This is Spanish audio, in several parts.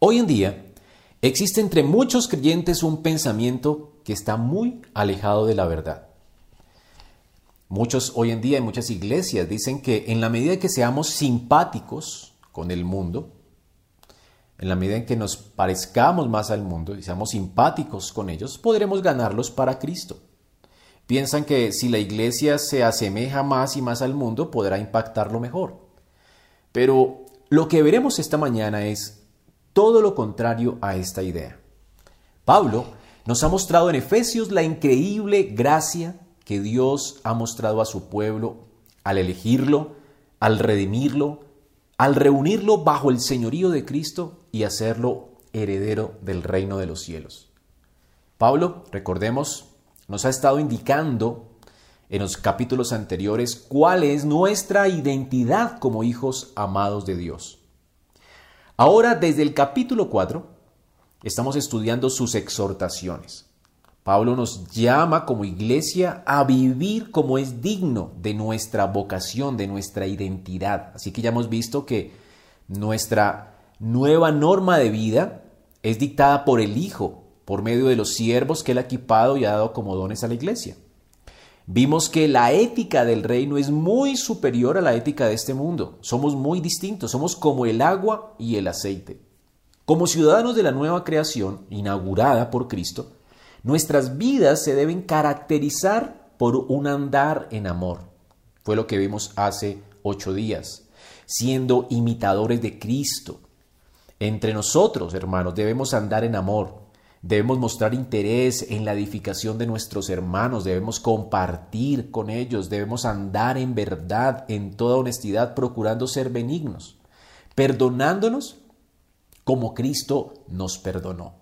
Hoy en día existe entre muchos creyentes un pensamiento que está muy alejado de la verdad. Muchos hoy en día en muchas iglesias dicen que en la medida que seamos simpáticos con el mundo, en la medida en que nos parezcamos más al mundo y seamos simpáticos con ellos, podremos ganarlos para Cristo. Piensan que si la iglesia se asemeja más y más al mundo, podrá impactarlo mejor. Pero lo que veremos esta mañana es todo lo contrario a esta idea. Pablo nos ha mostrado en Efesios la increíble gracia que Dios ha mostrado a su pueblo al elegirlo, al redimirlo, al reunirlo bajo el señorío de Cristo y hacerlo heredero del reino de los cielos. Pablo, recordemos, nos ha estado indicando en los capítulos anteriores cuál es nuestra identidad como hijos amados de Dios. Ahora, desde el capítulo 4, estamos estudiando sus exhortaciones. Pablo nos llama como iglesia a vivir como es digno de nuestra vocación, de nuestra identidad. Así que ya hemos visto que nuestra nueva norma de vida es dictada por el Hijo, por medio de los siervos que él ha equipado y ha dado como dones a la iglesia. Vimos que la ética del reino es muy superior a la ética de este mundo. Somos muy distintos, somos como el agua y el aceite. Como ciudadanos de la nueva creación, inaugurada por Cristo, Nuestras vidas se deben caracterizar por un andar en amor. Fue lo que vimos hace ocho días, siendo imitadores de Cristo. Entre nosotros, hermanos, debemos andar en amor, debemos mostrar interés en la edificación de nuestros hermanos, debemos compartir con ellos, debemos andar en verdad, en toda honestidad, procurando ser benignos, perdonándonos como Cristo nos perdonó.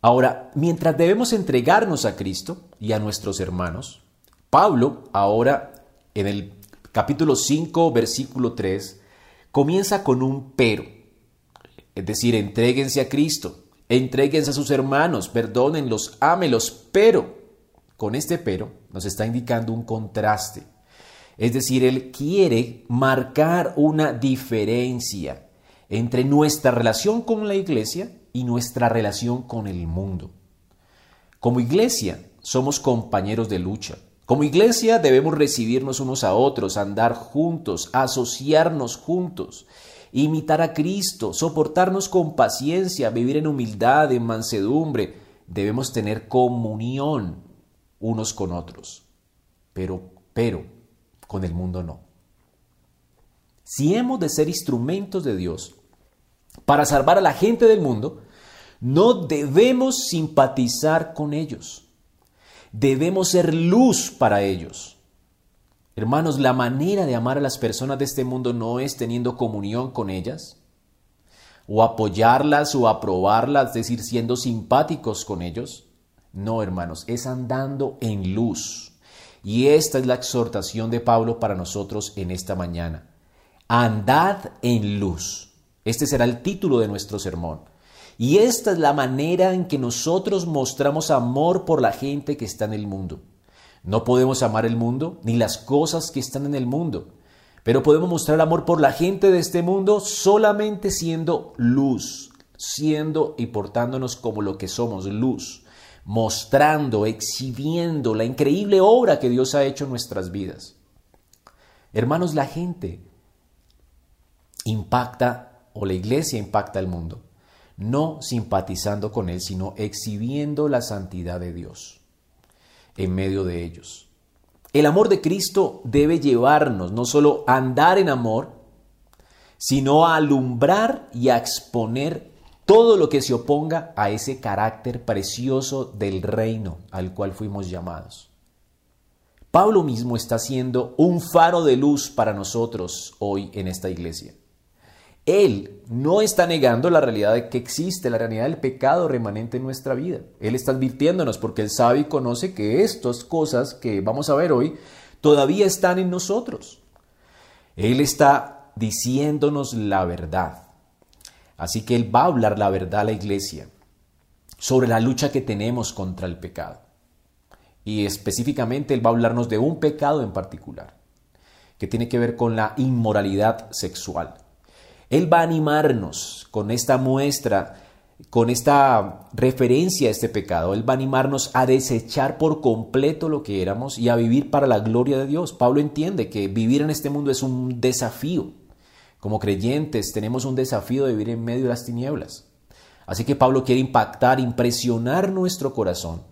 Ahora, mientras debemos entregarnos a Cristo y a nuestros hermanos, Pablo, ahora en el capítulo 5, versículo 3, comienza con un pero. Es decir, entréguense a Cristo, entréguense a sus hermanos, perdónenlos, ámelos, pero con este pero nos está indicando un contraste. Es decir, él quiere marcar una diferencia entre nuestra relación con la iglesia y nuestra relación con el mundo. Como iglesia somos compañeros de lucha. Como iglesia debemos recibirnos unos a otros, andar juntos, asociarnos juntos, imitar a Cristo, soportarnos con paciencia, vivir en humildad, en mansedumbre. Debemos tener comunión unos con otros. Pero, pero, con el mundo no. Si hemos de ser instrumentos de Dios, para salvar a la gente del mundo, no debemos simpatizar con ellos. Debemos ser luz para ellos. Hermanos, la manera de amar a las personas de este mundo no es teniendo comunión con ellas, o apoyarlas o aprobarlas, es decir, siendo simpáticos con ellos. No, hermanos, es andando en luz. Y esta es la exhortación de Pablo para nosotros en esta mañana. Andad en luz. Este será el título de nuestro sermón. Y esta es la manera en que nosotros mostramos amor por la gente que está en el mundo. No podemos amar el mundo ni las cosas que están en el mundo, pero podemos mostrar amor por la gente de este mundo solamente siendo luz, siendo y portándonos como lo que somos, luz, mostrando, exhibiendo la increíble obra que Dios ha hecho en nuestras vidas. Hermanos, la gente impacta o la iglesia impacta al mundo, no simpatizando con él, sino exhibiendo la santidad de Dios en medio de ellos. El amor de Cristo debe llevarnos no solo a andar en amor, sino a alumbrar y a exponer todo lo que se oponga a ese carácter precioso del reino al cual fuimos llamados. Pablo mismo está siendo un faro de luz para nosotros hoy en esta iglesia. Él no está negando la realidad de que existe, la realidad del pecado remanente en nuestra vida. Él está advirtiéndonos porque Él sabe y conoce que estas cosas que vamos a ver hoy todavía están en nosotros. Él está diciéndonos la verdad. Así que Él va a hablar la verdad a la iglesia sobre la lucha que tenemos contra el pecado. Y específicamente Él va a hablarnos de un pecado en particular, que tiene que ver con la inmoralidad sexual. Él va a animarnos con esta muestra, con esta referencia a este pecado. Él va a animarnos a desechar por completo lo que éramos y a vivir para la gloria de Dios. Pablo entiende que vivir en este mundo es un desafío. Como creyentes tenemos un desafío de vivir en medio de las tinieblas. Así que Pablo quiere impactar, impresionar nuestro corazón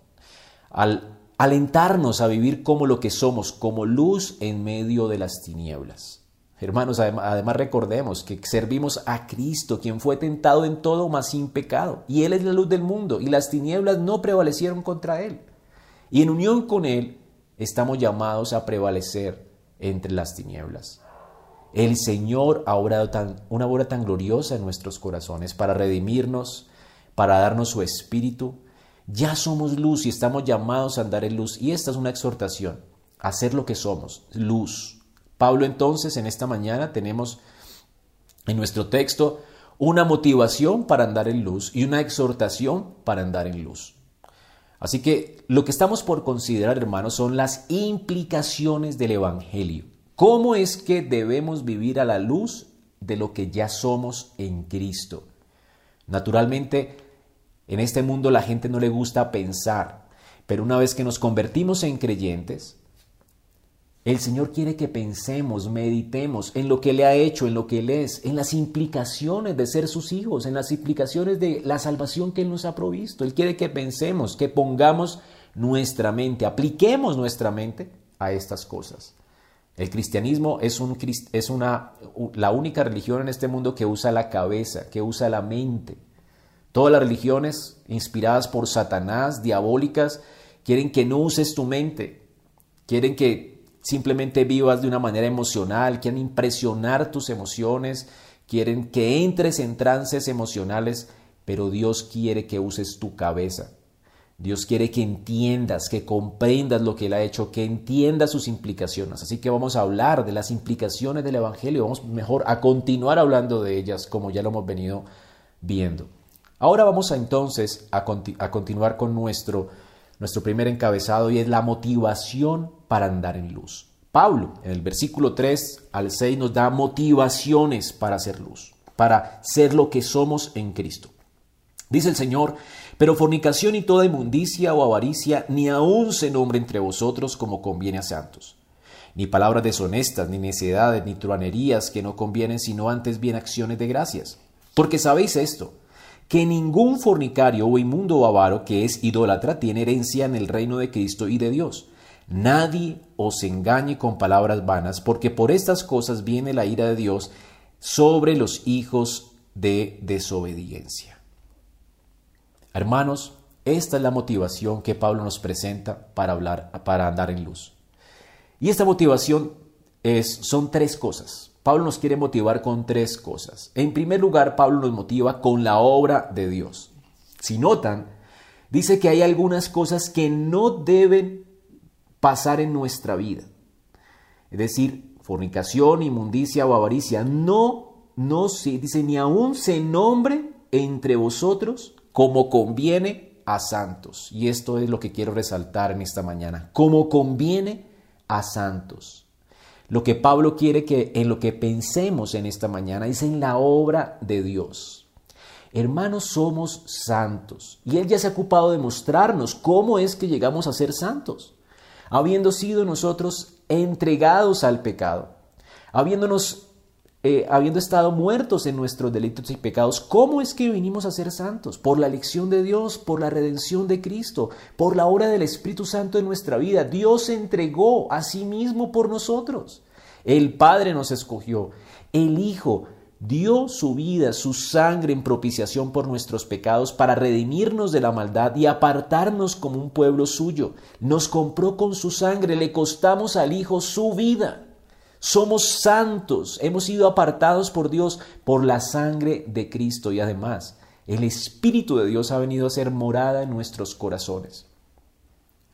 al alentarnos a vivir como lo que somos, como luz en medio de las tinieblas. Hermanos, además recordemos que servimos a Cristo, quien fue tentado en todo, mas sin pecado. Y Él es la luz del mundo, y las tinieblas no prevalecieron contra Él. Y en unión con Él estamos llamados a prevalecer entre las tinieblas. El Señor ha obrado tan, una obra tan gloriosa en nuestros corazones para redimirnos, para darnos su espíritu, ya somos luz y estamos llamados a andar en luz. Y esta es una exhortación, a ser lo que somos, luz. Pablo entonces en esta mañana tenemos en nuestro texto una motivación para andar en luz y una exhortación para andar en luz. Así que lo que estamos por considerar, hermanos, son las implicaciones del Evangelio. ¿Cómo es que debemos vivir a la luz de lo que ya somos en Cristo? Naturalmente, en este mundo la gente no le gusta pensar, pero una vez que nos convertimos en creyentes, el Señor quiere que pensemos, meditemos en lo que Él ha hecho, en lo que Él es, en las implicaciones de ser sus hijos, en las implicaciones de la salvación que Él nos ha provisto. Él quiere que pensemos, que pongamos nuestra mente, apliquemos nuestra mente a estas cosas. El cristianismo es, es una, la única religión en este mundo que usa la cabeza, que usa la mente. Todas las religiones inspiradas por Satanás, diabólicas, quieren que no uses tu mente, quieren que simplemente vivas de una manera emocional, quieren impresionar tus emociones, quieren que entres en trances emocionales, pero Dios quiere que uses tu cabeza. Dios quiere que entiendas, que comprendas lo que Él ha hecho, que entiendas sus implicaciones. Así que vamos a hablar de las implicaciones del Evangelio, vamos mejor a continuar hablando de ellas como ya lo hemos venido viendo. Ahora vamos a, entonces a, continuar con nuestro, nuestro primer encabezado y es la motivación para andar en luz. Pablo, en el versículo 3 al 6, nos da motivaciones para hacer luz, para ser lo que somos en Cristo. Dice el Señor, pero fornicación y toda inmundicia o avaricia ni aun se nombre entre vosotros como conviene a santos. Ni palabras deshonestas, ni necedades, ni truanerías que no convienen, sino antes bien acciones de gracias. Porque sabéis esto, que ningún fornicario o inmundo o avaro que es idólatra tiene herencia en el reino de Cristo y de Dios. Nadie os engañe con palabras vanas, porque por estas cosas viene la ira de Dios sobre los hijos de desobediencia. Hermanos, esta es la motivación que Pablo nos presenta para hablar, para andar en luz. Y esta motivación es, son tres cosas. Pablo nos quiere motivar con tres cosas. En primer lugar, Pablo nos motiva con la obra de Dios. Si notan, dice que hay algunas cosas que no deben pasar en nuestra vida. Es decir, fornicación, inmundicia o avaricia. No, no se dice, ni aún se nombre entre vosotros como conviene a santos. Y esto es lo que quiero resaltar en esta mañana. Como conviene a santos. Lo que Pablo quiere que en lo que pensemos en esta mañana es en la obra de Dios. Hermanos, somos santos y Él ya se ha ocupado de mostrarnos cómo es que llegamos a ser santos, habiendo sido nosotros entregados al pecado, habiéndonos eh, habiendo estado muertos en nuestros delitos y pecados, ¿cómo es que vinimos a ser santos? Por la elección de Dios, por la redención de Cristo, por la obra del Espíritu Santo en nuestra vida. Dios se entregó a sí mismo por nosotros. El Padre nos escogió. El Hijo dio su vida, su sangre en propiciación por nuestros pecados para redimirnos de la maldad y apartarnos como un pueblo suyo. Nos compró con su sangre, le costamos al Hijo su vida. Somos santos, hemos sido apartados por Dios por la sangre de Cristo y además el Espíritu de Dios ha venido a ser morada en nuestros corazones.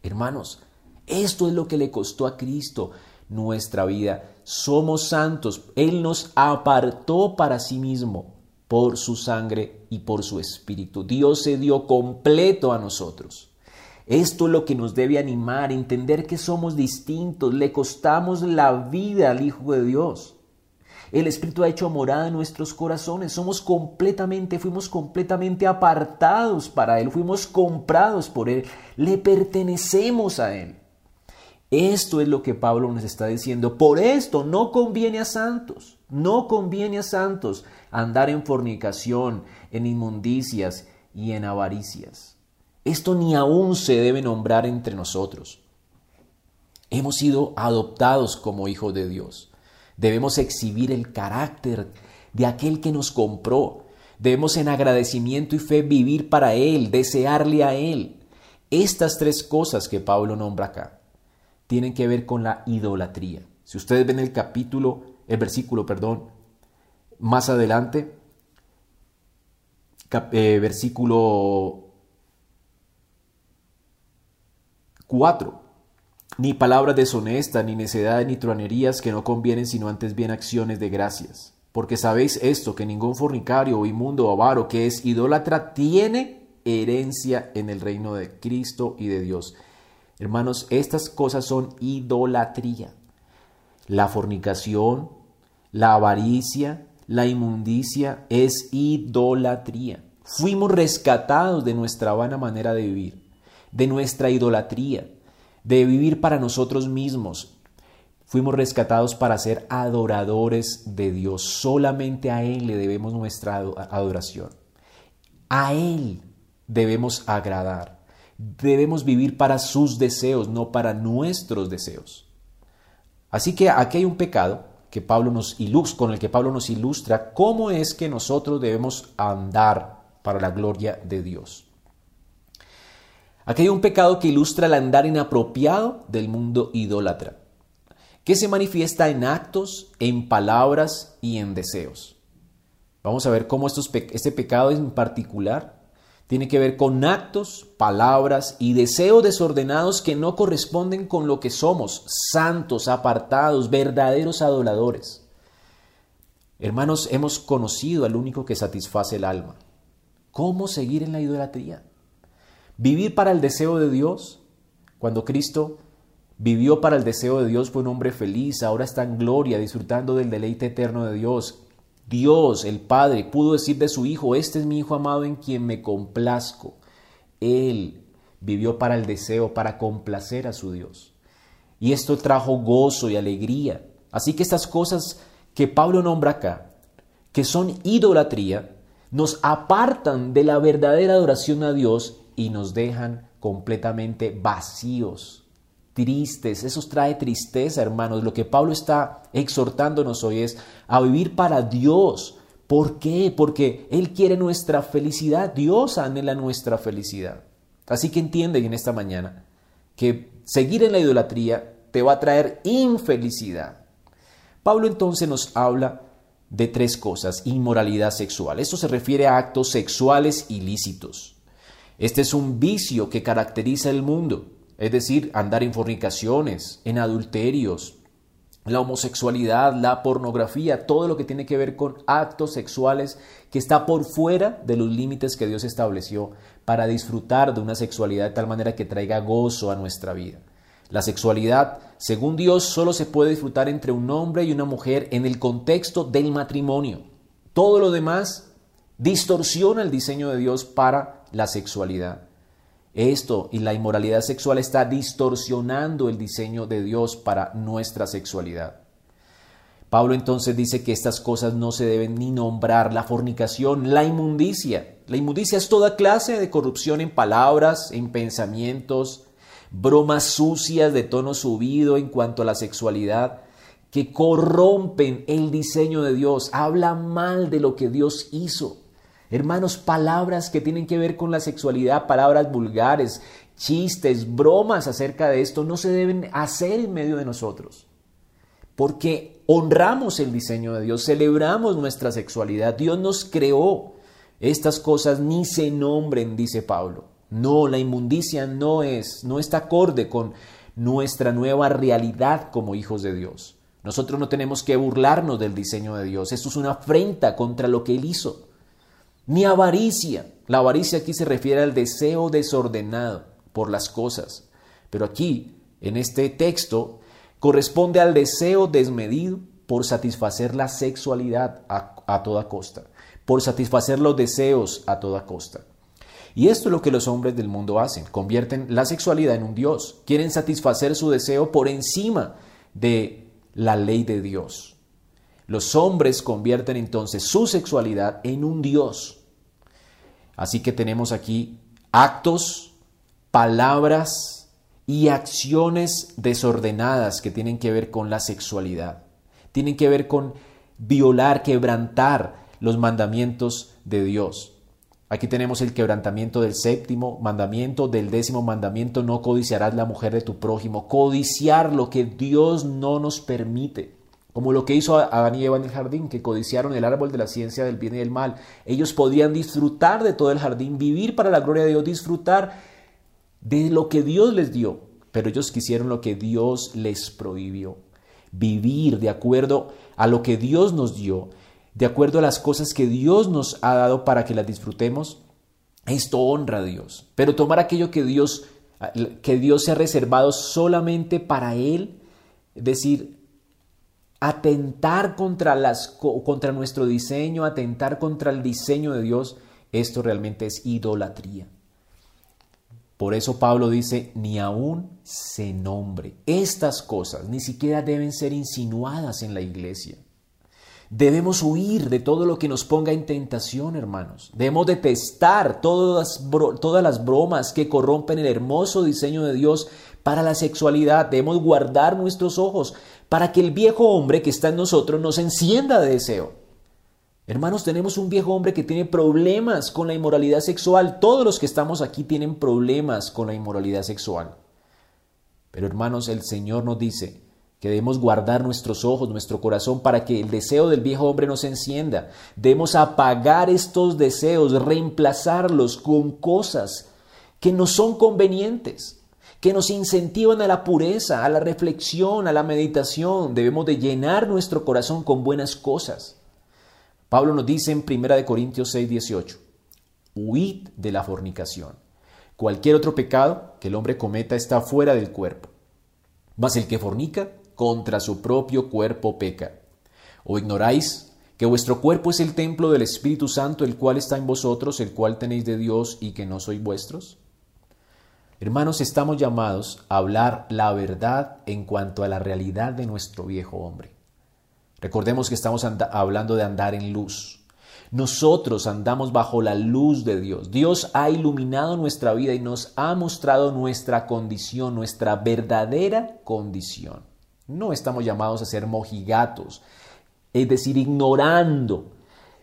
Hermanos, esto es lo que le costó a Cristo nuestra vida. Somos santos. Él nos apartó para sí mismo por su sangre y por su Espíritu. Dios se dio completo a nosotros. Esto es lo que nos debe animar, entender que somos distintos, le costamos la vida al Hijo de Dios. El Espíritu ha hecho morada en nuestros corazones. Somos completamente, fuimos completamente apartados para Él. Fuimos comprados por Él. Le pertenecemos a Él. Esto es lo que Pablo nos está diciendo. Por esto no conviene a santos, no conviene a santos andar en fornicación, en inmundicias y en avaricias. Esto ni aún se debe nombrar entre nosotros. Hemos sido adoptados como hijos de Dios. Debemos exhibir el carácter de aquel que nos compró. Debemos en agradecimiento y fe vivir para Él, desearle a Él. Estas tres cosas que Pablo nombra acá tienen que ver con la idolatría. Si ustedes ven el capítulo, el versículo, perdón, más adelante, eh, versículo 4. Ni palabras deshonestas, ni necedades, ni truanerías que no convienen, sino antes bien acciones de gracias. Porque sabéis esto, que ningún fornicario o inmundo o avaro que es idólatra tiene herencia en el reino de Cristo y de Dios. Hermanos, estas cosas son idolatría. La fornicación, la avaricia, la inmundicia es idolatría. Fuimos rescatados de nuestra vana manera de vivir, de nuestra idolatría, de vivir para nosotros mismos. Fuimos rescatados para ser adoradores de Dios. Solamente a Él le debemos nuestra adoración. A Él debemos agradar. Debemos vivir para sus deseos, no para nuestros deseos. Así que aquí hay un pecado que Pablo nos ilustra, con el que Pablo nos ilustra cómo es que nosotros debemos andar para la gloria de Dios. Aquí hay un pecado que ilustra el andar inapropiado del mundo idólatra, que se manifiesta en actos, en palabras y en deseos. Vamos a ver cómo este pecado en particular tiene que ver con actos, palabras y deseos desordenados que no corresponden con lo que somos, santos, apartados, verdaderos adoradores. Hermanos, hemos conocido al único que satisface el alma. ¿Cómo seguir en la idolatría? Vivir para el deseo de Dios. Cuando Cristo vivió para el deseo de Dios fue un hombre feliz, ahora está en gloria, disfrutando del deleite eterno de Dios. Dios, el Padre, pudo decir de su Hijo, este es mi Hijo amado en quien me complazco. Él vivió para el deseo, para complacer a su Dios. Y esto trajo gozo y alegría. Así que estas cosas que Pablo nombra acá, que son idolatría, nos apartan de la verdadera adoración a Dios y nos dejan completamente vacíos tristes, eso trae tristeza, hermanos. Lo que Pablo está exhortándonos hoy es a vivir para Dios. ¿Por qué? Porque Él quiere nuestra felicidad, Dios anhela nuestra felicidad. Así que entiende en esta mañana que seguir en la idolatría te va a traer infelicidad. Pablo entonces nos habla de tres cosas. Inmoralidad sexual. Esto se refiere a actos sexuales ilícitos. Este es un vicio que caracteriza el mundo es decir, andar en fornicaciones, en adulterios, la homosexualidad, la pornografía, todo lo que tiene que ver con actos sexuales que está por fuera de los límites que Dios estableció para disfrutar de una sexualidad de tal manera que traiga gozo a nuestra vida. La sexualidad, según Dios, solo se puede disfrutar entre un hombre y una mujer en el contexto del matrimonio. Todo lo demás distorsiona el diseño de Dios para la sexualidad. Esto y la inmoralidad sexual está distorsionando el diseño de Dios para nuestra sexualidad. Pablo entonces dice que estas cosas no se deben ni nombrar, la fornicación, la inmundicia. La inmundicia es toda clase de corrupción en palabras, en pensamientos, bromas sucias de tono subido en cuanto a la sexualidad, que corrompen el diseño de Dios, hablan mal de lo que Dios hizo. Hermanos, palabras que tienen que ver con la sexualidad, palabras vulgares, chistes, bromas acerca de esto, no se deben hacer en medio de nosotros. Porque honramos el diseño de Dios, celebramos nuestra sexualidad, Dios nos creó. Estas cosas ni se nombren, dice Pablo. No, la inmundicia no es, no está acorde con nuestra nueva realidad como hijos de Dios. Nosotros no tenemos que burlarnos del diseño de Dios. Esto es una afrenta contra lo que Él hizo ni avaricia. La avaricia aquí se refiere al deseo desordenado por las cosas. Pero aquí, en este texto, corresponde al deseo desmedido por satisfacer la sexualidad a, toda costa, por satisfacer los deseos a toda costa. Y esto es lo que los hombres del mundo hacen, convierten la sexualidad en un Dios, quieren satisfacer su deseo por encima de la ley de Dios. Los hombres convierten entonces su sexualidad en un Dios. Así que tenemos aquí actos, palabras y acciones desordenadas que tienen que ver con la sexualidad. Tienen que ver con violar, quebrantar los mandamientos de Dios. Aquí tenemos el quebrantamiento del séptimo mandamiento, del décimo mandamiento, no codiciarás la mujer de tu prójimo. Codiciar lo que Dios no nos permite. Como lo que hizo Adán y Eva en el jardín, que codiciaron el árbol de la ciencia del bien y del mal. Ellos podían disfrutar de todo el jardín, vivir para la gloria de Dios, disfrutar de lo que Dios les dio. Pero ellos quisieron lo que Dios les prohibió. Vivir de acuerdo a lo que Dios nos dio de acuerdo a las cosas que Dios nos ha dado para que las disfrutemos, esto honra a Dios. Pero tomar aquello que Dios, que Dios se ha reservado solamente para Él, decir, atentar contra, las, contra nuestro diseño, atentar contra el diseño de Dios, esto realmente es idolatría. Por eso Pablo dice, ni aún se nombre. Estas cosas ni siquiera deben ser insinuadas en la iglesia. Debemos huir de todo lo que nos ponga en tentación, hermanos. Debemos detestar todas, todas las bromas que corrompen el hermoso diseño de Dios para la sexualidad. Debemos guardar nuestros ojos para que el viejo hombre que está en nosotros nos encienda de deseo. Hermanos, tenemos un viejo hombre que tiene problemas con la inmoralidad sexual. Todos los que estamos aquí tienen problemas con la inmoralidad sexual. Pero hermanos, el Señor nos dice, que debemos guardar nuestros ojos, nuestro corazón, para que el deseo del viejo hombre no se encienda. Debemos apagar estos deseos, reemplazarlos con cosas que no son convenientes, que nos incentivan a la pureza, a la reflexión, a la meditación. Debemos de llenar nuestro corazón con buenas cosas. Pablo nos dice en 1 Corintios 6, 18, huid de la fornicación. Cualquier otro pecado que el hombre cometa está fuera del cuerpo. Mas el que fornica contra su propio cuerpo peca. ¿O ignoráis que vuestro cuerpo es el templo del Espíritu Santo, el cual está en vosotros, el cual tenéis de Dios y que no sois vuestros? Hermanos, estamos llamados a hablar la verdad en cuanto a la realidad de nuestro viejo hombre. Recordemos que estamos hablando de andar en luz. Nosotros andamos bajo la luz de Dios. Dios ha iluminado nuestra vida y nos ha mostrado nuestra condición, nuestra verdadera condición. No estamos llamados a ser mojigatos, es decir, ignorando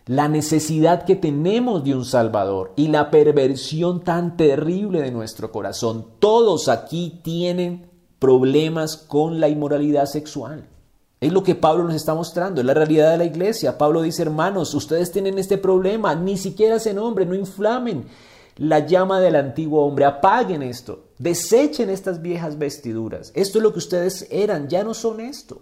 la necesidad que tenemos de un Salvador y la perversión tan terrible de nuestro corazón. Todos aquí tienen problemas con la inmoralidad sexual. Es lo que Pablo nos está mostrando, es la realidad de la iglesia. Pablo dice, hermanos, ustedes tienen este problema, ni siquiera se nombre, no inflamen la llama del antiguo hombre, apaguen esto, desechen estas viejas vestiduras. Esto es lo que ustedes eran, ya no son esto.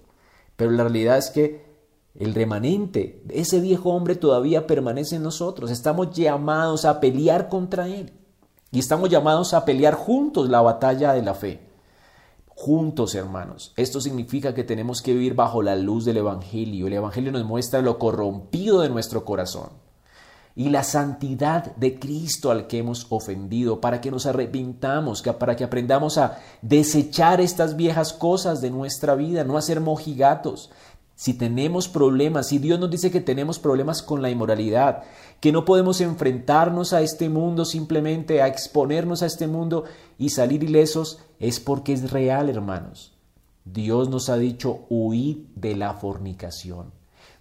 Pero la realidad es que el remanente ese viejo hombre todavía permanece en nosotros. Estamos llamados a pelear contra él. Y estamos llamados a pelear juntos la batalla de la fe. Juntos, hermanos. Esto significa que tenemos que vivir bajo la luz del Evangelio. El Evangelio nos muestra lo corrompido de nuestro corazón y la santidad de Cristo al que hemos ofendido, para que nos arrepintamos, para que aprendamos a desechar estas viejas cosas de nuestra vida, no a ser mojigatos. Si tenemos problemas, si Dios nos dice que tenemos problemas con la inmoralidad, que no podemos enfrentarnos a este mundo simplemente a exponernos a este mundo y salir ilesos, es porque es real, hermanos. Dios nos ha dicho huid de la fornicación.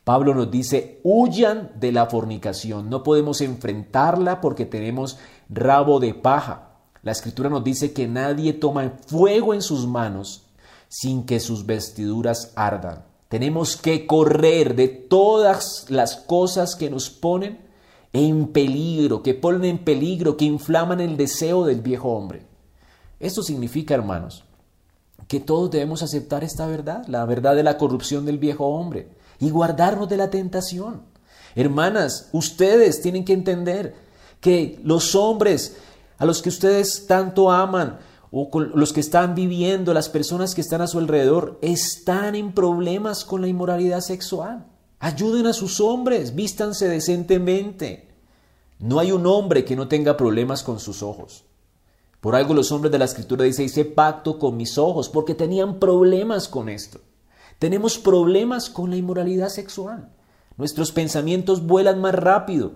Pablo nos dice, huyan de la fornicación. No podemos enfrentarla porque tenemos rabo de paja. La escritura nos dice que nadie toma fuego en sus manos sin que sus vestiduras ardan. Tenemos que correr de todas las cosas que nos ponen en peligro, que ponen en peligro, que inflaman el deseo del viejo hombre. Esto significa, hermanos, que todos debemos aceptar esta verdad, la verdad de la corrupción del viejo hombre y guardarnos de la tentación. Hermanas, ustedes tienen que entender que los hombres a los que ustedes tanto aman o con los que están viviendo, las personas que están a su alrededor, están en problemas con la inmoralidad sexual. Ayuden a sus hombres, vístanse decentemente. No hay un hombre que no tenga problemas con sus ojos. Por algo los hombres de la escritura dicen, hice pacto con mis ojos, porque tenían problemas con esto. Tenemos problemas con la inmoralidad sexual. Nuestros pensamientos vuelan más rápido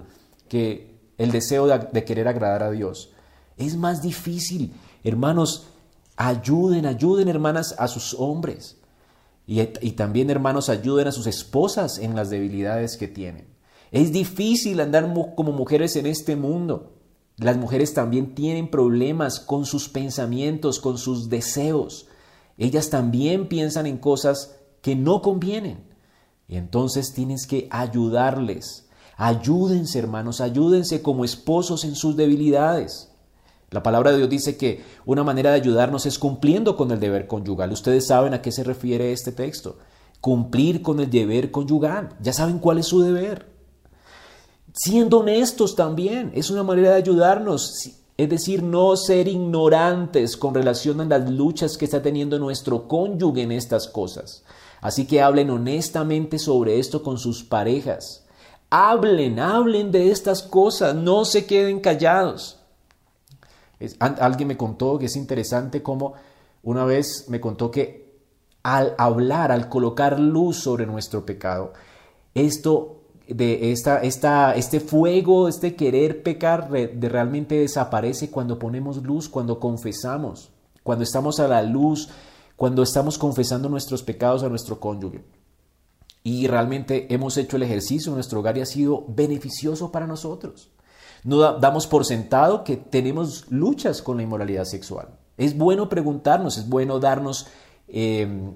que el deseo de, querer agradar a Dios. Es más difícil. Hermanos, ayuden, ayuden hermanas a sus hombres. Y, también hermanos ayuden a sus esposas en las debilidades que tienen. Es difícil andar como mujeres en este mundo. Las mujeres también tienen problemas con sus pensamientos, con sus deseos. Ellas también piensan en cosas que no convienen. Y entonces tienes que ayudarles. Ayúdense, hermanos, ayúdense como esposos en sus debilidades. La palabra de Dios dice que una manera de ayudarnos es cumpliendo con el deber conyugal. Ustedes saben a qué se refiere este texto. Cumplir con el deber conyugal. Ya saben cuál es su deber. Siendo honestos también. Es una manera de ayudarnos. Es decir, no ser ignorantes con relación a las luchas que está teniendo nuestro cónyuge en estas cosas. Así que hablen honestamente sobre esto con sus parejas. Hablen, hablen de estas cosas, no se queden callados. Alguien me contó que es interesante cómo una vez me contó que al hablar, al colocar luz sobre nuestro pecado, esto de esta, esta, este fuego, este querer pecar realmente desaparece cuando ponemos luz, cuando confesamos, cuando estamos a la luz cuando estamos confesando nuestros pecados a nuestro cónyuge. Y realmente hemos hecho el ejercicio en nuestro hogar y ha sido beneficioso para nosotros. No damos por sentado que tenemos luchas con la inmoralidad sexual. Es bueno preguntarnos, es bueno darnos em,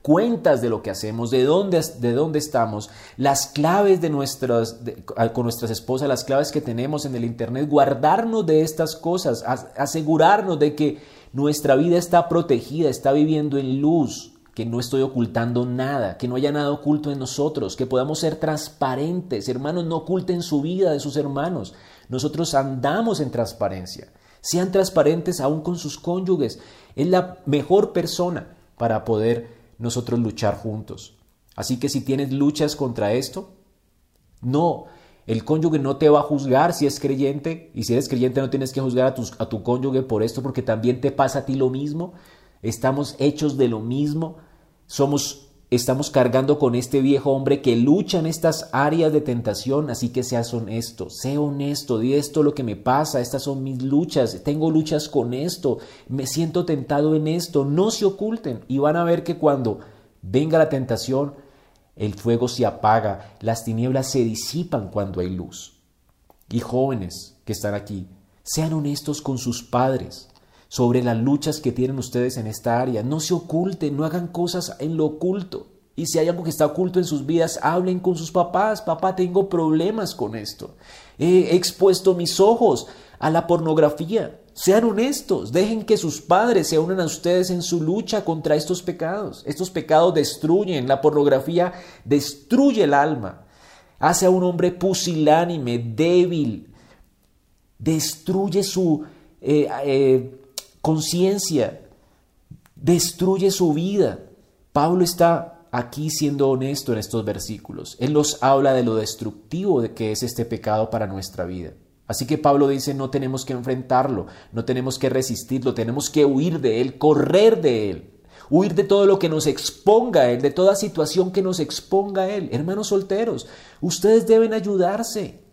cuentas de lo que hacemos, de dónde, de dónde estamos, las claves de nuestras, con nuestras esposas, las claves que tenemos en el Internet, guardarnos de estas cosas, asegurarnos de que nuestra vida está protegida, está viviendo en luz, que no estoy ocultando nada, que no haya nada oculto en nosotros, que podamos ser transparentes. Hermanos, no oculten su vida de sus hermanos. Nosotros andamos en transparencia. Sean transparentes aún con sus cónyuges. Es la mejor persona para poder nosotros luchar juntos. Así que si tienes luchas contra esto, no el cónyuge no te va a juzgar si es creyente y si eres creyente no tienes que juzgar a, a tu cónyuge por esto porque también te pasa a ti lo mismo. Estamos hechos de lo mismo. Somos estamos cargando con este viejo hombre que lucha en estas áreas de tentación, así que seas honesto, sé honesto, di esto lo que me pasa, estas son mis luchas, tengo luchas con esto, me siento tentado en esto, no se oculten y van a ver que cuando venga la tentación, el fuego se apaga, las tinieblas se disipan cuando hay luz. Y jóvenes que están aquí, sean honestos con sus padres sobre las luchas que tienen ustedes en esta área. No se oculten, no hagan cosas en lo oculto. Y si hay algo que está oculto en sus vidas, hablen con sus papás. Papá, tengo problemas con esto. He expuesto mis ojos a la pornografía. Sean honestos, dejen que sus padres se unan a ustedes en su lucha contra estos pecados. Estos pecados destruyen, la pornografía destruye el alma, hace a un hombre pusilánime, débil, destruye su eh, eh, conciencia, destruye su vida. Pablo está aquí siendo honesto en estos versículos. Él nos habla de lo destructivo de que es este pecado para nuestra vida. Así que Pablo dice, no tenemos que enfrentarlo, no tenemos que resistirlo, tenemos que huir de él, correr de él, huir de todo lo que nos exponga a él, de toda situación que nos exponga a él. Hermanos solteros, ustedes deben ayudarse.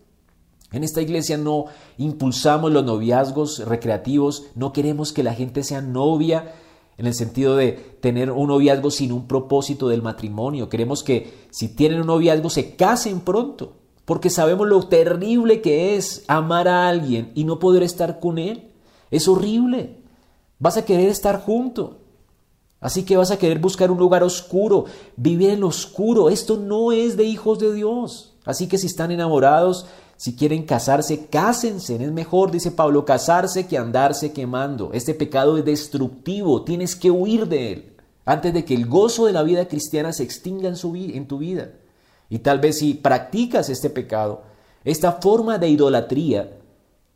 En esta iglesia no impulsamos los noviazgos recreativos, no queremos que la gente sea novia en el sentido de tener un noviazgo sin un propósito del matrimonio. Queremos que si tienen un noviazgo se casen pronto porque sabemos lo terrible que es amar a alguien y no poder estar con él. Es horrible. Vas a querer estar junto. Así que vas a querer buscar un lugar oscuro, vivir en lo oscuro. Esto no es de hijos de Dios. Así que si están enamorados, si quieren casarse, cásense. Es mejor, dice Pablo, casarse que andarse quemando. Este pecado es destructivo. Tienes que huir de él antes de que el gozo de la vida cristiana se extinga en, en tu vida. Y tal vez si practicas este pecado, esta forma de idolatría,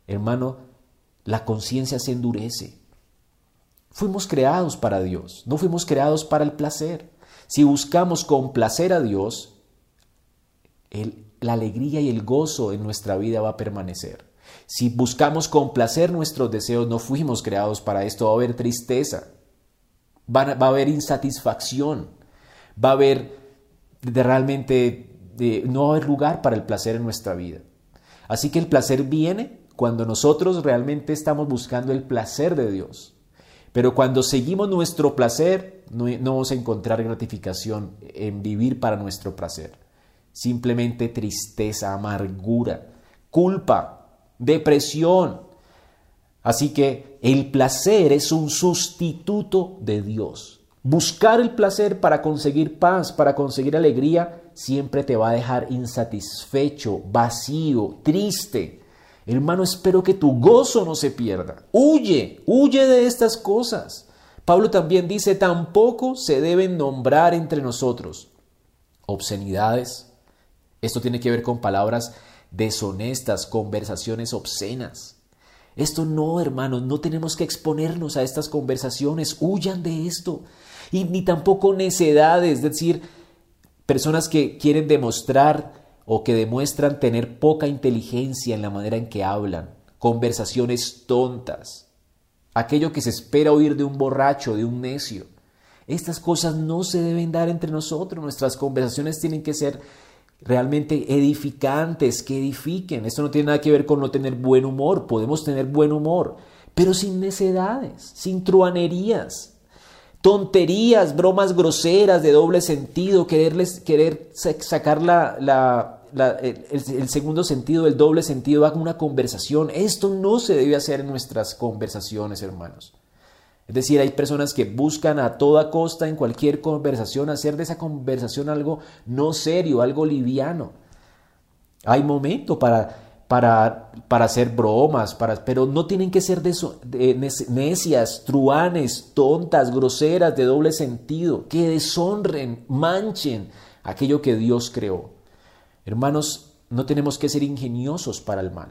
hermano, la conciencia se endurece. Fuimos creados para Dios, no fuimos creados para el placer. Si buscamos complacer a Dios, la alegría y el gozo en nuestra vida va a permanecer. Si buscamos complacer nuestros deseos, no fuimos creados para esto, va a haber tristeza, va, a haber insatisfacción, va a haber de realmente, no va haber lugar para el placer en nuestra vida. Así que el placer viene cuando nosotros realmente estamos buscando el placer de Dios. Pero cuando seguimos nuestro placer, no, no vamos a encontrar gratificación en vivir para nuestro placer. Simplemente tristeza, amargura, culpa, depresión. Así que el placer es un sustituto de Dios. Buscar el placer para conseguir paz, para conseguir alegría, siempre te va a dejar insatisfecho, vacío, triste. Hermano, espero que tu gozo no se pierda. Huye, huye de estas cosas. Pablo también dice, tampoco se deben nombrar entre nosotros obscenidades. Esto tiene que ver con palabras deshonestas, conversaciones obscenas. Esto no, hermanos, no tenemos que exponernos a estas conversaciones, huyan de esto. Y ni tampoco necedades, es decir, personas que quieren demostrar o que demuestran tener poca inteligencia en la manera en que hablan, conversaciones tontas, aquello que se espera oír de un borracho, de un necio. Estas cosas no se deben dar entre nosotros, nuestras conversaciones tienen que ser realmente edificantes, que edifiquen. Esto no tiene nada que ver con no tener buen humor, podemos tener buen humor, pero sin necedades, sin truanerías, tonterías, bromas groseras de doble sentido, quererles, querer sacar la, el, segundo sentido, el doble sentido a una conversación. Esto no se debe hacer en nuestras conversaciones, hermanos. Es decir, hay personas que buscan a toda costa en cualquier conversación hacer de esa conversación algo no serio, algo liviano. Hay momento para para, para hacer bromas, para, pero no tienen que ser necias, truanes, tontas, groseras, de doble sentido, que deshonren, manchen aquello que Dios creó. Hermanos, no tenemos que ser ingeniosos para el mal.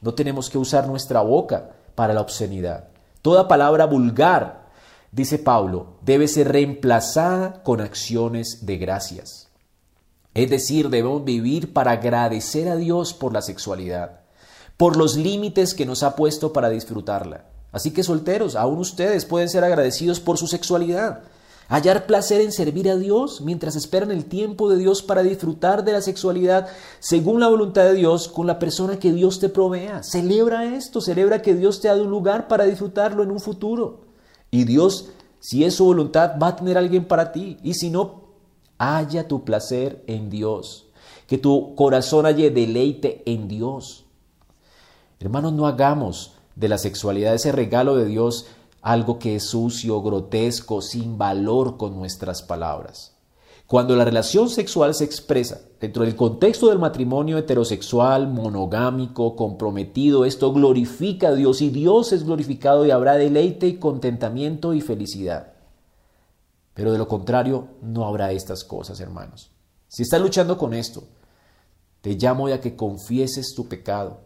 No tenemos que usar nuestra boca para la obscenidad. Toda palabra vulgar, dice Pablo, debe ser reemplazada con acciones de gracias. Es decir, debemos vivir para agradecer a Dios por la sexualidad, por los límites que nos ha puesto para disfrutarla. Así que solteros, aún ustedes pueden ser agradecidos por su sexualidad. Hallar placer en servir a Dios mientras esperan el tiempo de Dios para disfrutar de la sexualidad según la voluntad de Dios con la persona que Dios te provea. Celebra esto, celebra que Dios te ha dado un lugar para disfrutarlo en un futuro. Y Dios, si es su voluntad, va a tener alguien para ti. Y si no, haya tu placer en Dios, que tu corazón haya deleite en Dios. Hermanos, no hagamos de la sexualidad ese regalo de Dios algo que es sucio, grotesco, sin valor con nuestras palabras. Cuando la relación sexual se expresa dentro del contexto del matrimonio heterosexual, monogámico, comprometido, esto glorifica a Dios y Dios es glorificado y habrá deleite y contentamiento y felicidad. Pero de lo contrario, no habrá estas cosas, hermanos. Si estás luchando con esto, te llamo a que confieses tu pecado.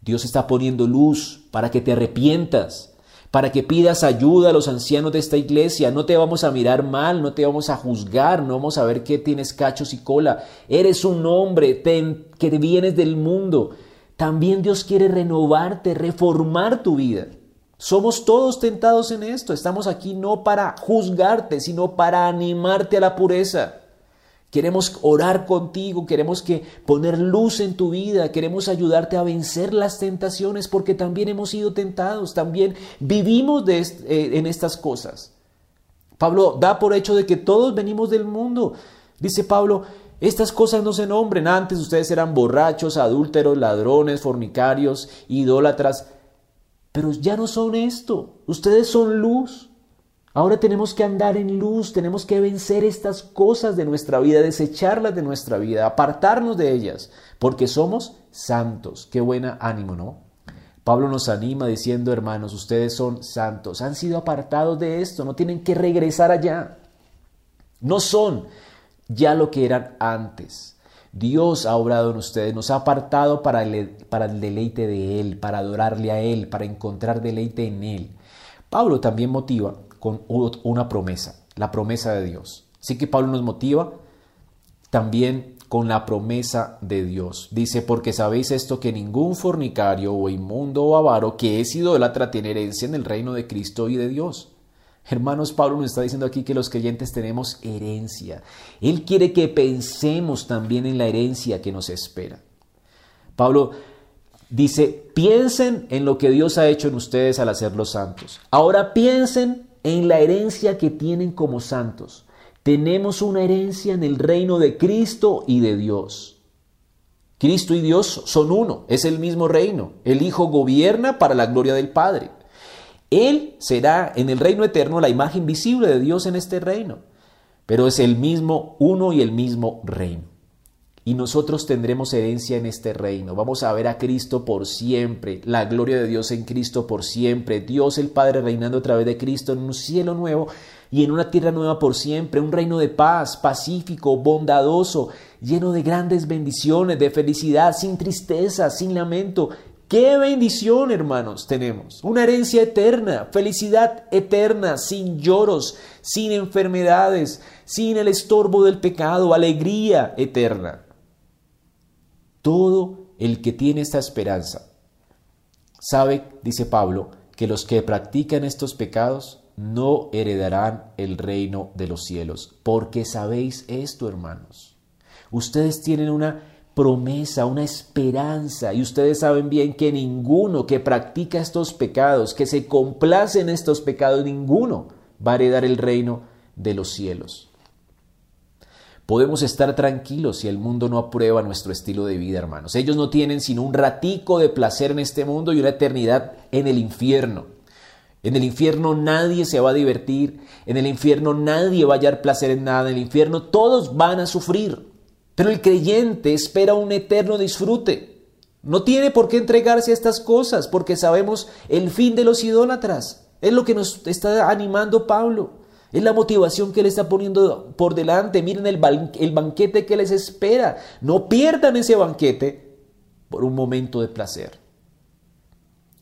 Dios está poniendo luz para que te arrepientas, para que pidas ayuda a los ancianos de esta iglesia. No te vamos a mirar mal, no te vamos a juzgar, no vamos a ver que tienes cachos y cola. Eres un hombre que vienes del mundo. También Dios quiere renovarte, reformar tu vida. Somos todos tentados en esto. Estamos aquí no para juzgarte, sino para animarte a la pureza. Queremos orar contigo, queremos que poner luz en tu vida, queremos ayudarte a vencer las tentaciones porque también hemos sido tentados, también vivimos de eh, en estas cosas. Pablo da por hecho de que todos venimos del mundo. Dice Pablo, estas cosas no se nombren. Antes ustedes eran borrachos, adúlteros, ladrones, fornicarios, idólatras pero ya no son esto, ustedes son luz. Ahora tenemos que andar en luz, tenemos que vencer estas cosas de nuestra vida, desecharlas de nuestra vida, apartarnos de ellas, porque somos santos. Qué buena ánimo, ¿no? Pablo nos anima diciendo, hermanos, ustedes son santos, han sido apartados de esto, no tienen que regresar allá. No son ya lo que eran antes. Dios ha obrado en ustedes, nos ha apartado para el, para el deleite de Él, para adorarle a Él, para encontrar deleite en Él. Pablo también motiva con una promesa, la promesa de Dios. Así que Pablo nos motiva también con la promesa de Dios. Dice, porque sabéis esto que ningún fornicario o inmundo o avaro que es idólatra tiene herencia en el reino de Cristo y de Dios. Hermanos, Pablo nos está diciendo aquí que los creyentes tenemos herencia. Él quiere que pensemos también en la herencia que nos espera. Pablo dice, piensen en lo que Dios ha hecho en ustedes al hacerlos santos. Ahora piensen en la herencia que tienen como santos. Tenemos una herencia en el reino de Cristo y de Dios. Cristo y Dios son uno, es el mismo reino. El Hijo gobierna para la gloria del Padre. Él será en el reino eterno la imagen visible de Dios en este reino, pero es el mismo uno y el mismo reino. Y nosotros tendremos herencia en este reino. Vamos a ver a Cristo por siempre, la gloria de Dios en Cristo por siempre, Dios el Padre reinando a través de Cristo en un cielo nuevo y en una tierra nueva por siempre, un reino de paz, pacífico, bondadoso, lleno de grandes bendiciones, de felicidad, sin tristeza, sin lamento, Qué bendición, hermanos, tenemos. Una herencia eterna, felicidad eterna, sin lloros, sin enfermedades, sin el estorbo del pecado, alegría eterna. Todo el que tiene esta esperanza sabe, dice Pablo, que los que practican estos pecados no heredarán el reino de los cielos. Porque sabéis esto, hermanos. Ustedes tienen una promesa, una esperanza. Y ustedes saben bien que ninguno que practica estos pecados, que se complace en estos pecados, ninguno va a heredar el reino de los cielos. Podemos estar tranquilos si el mundo no aprueba nuestro estilo de vida, hermanos. Ellos no tienen sino un ratico de placer en este mundo y una eternidad en el infierno. En el infierno nadie se va a divertir, en el infierno nadie va a hallar placer en nada, en el infierno todos van a sufrir. Pero el creyente espera un eterno disfrute. No tiene por qué entregarse a estas cosas porque sabemos el fin de los idólatras. Es lo que nos está animando Pablo. Es la motivación que le está poniendo por delante. Miren el, el banquete que les espera. No pierdan ese banquete por un momento de placer.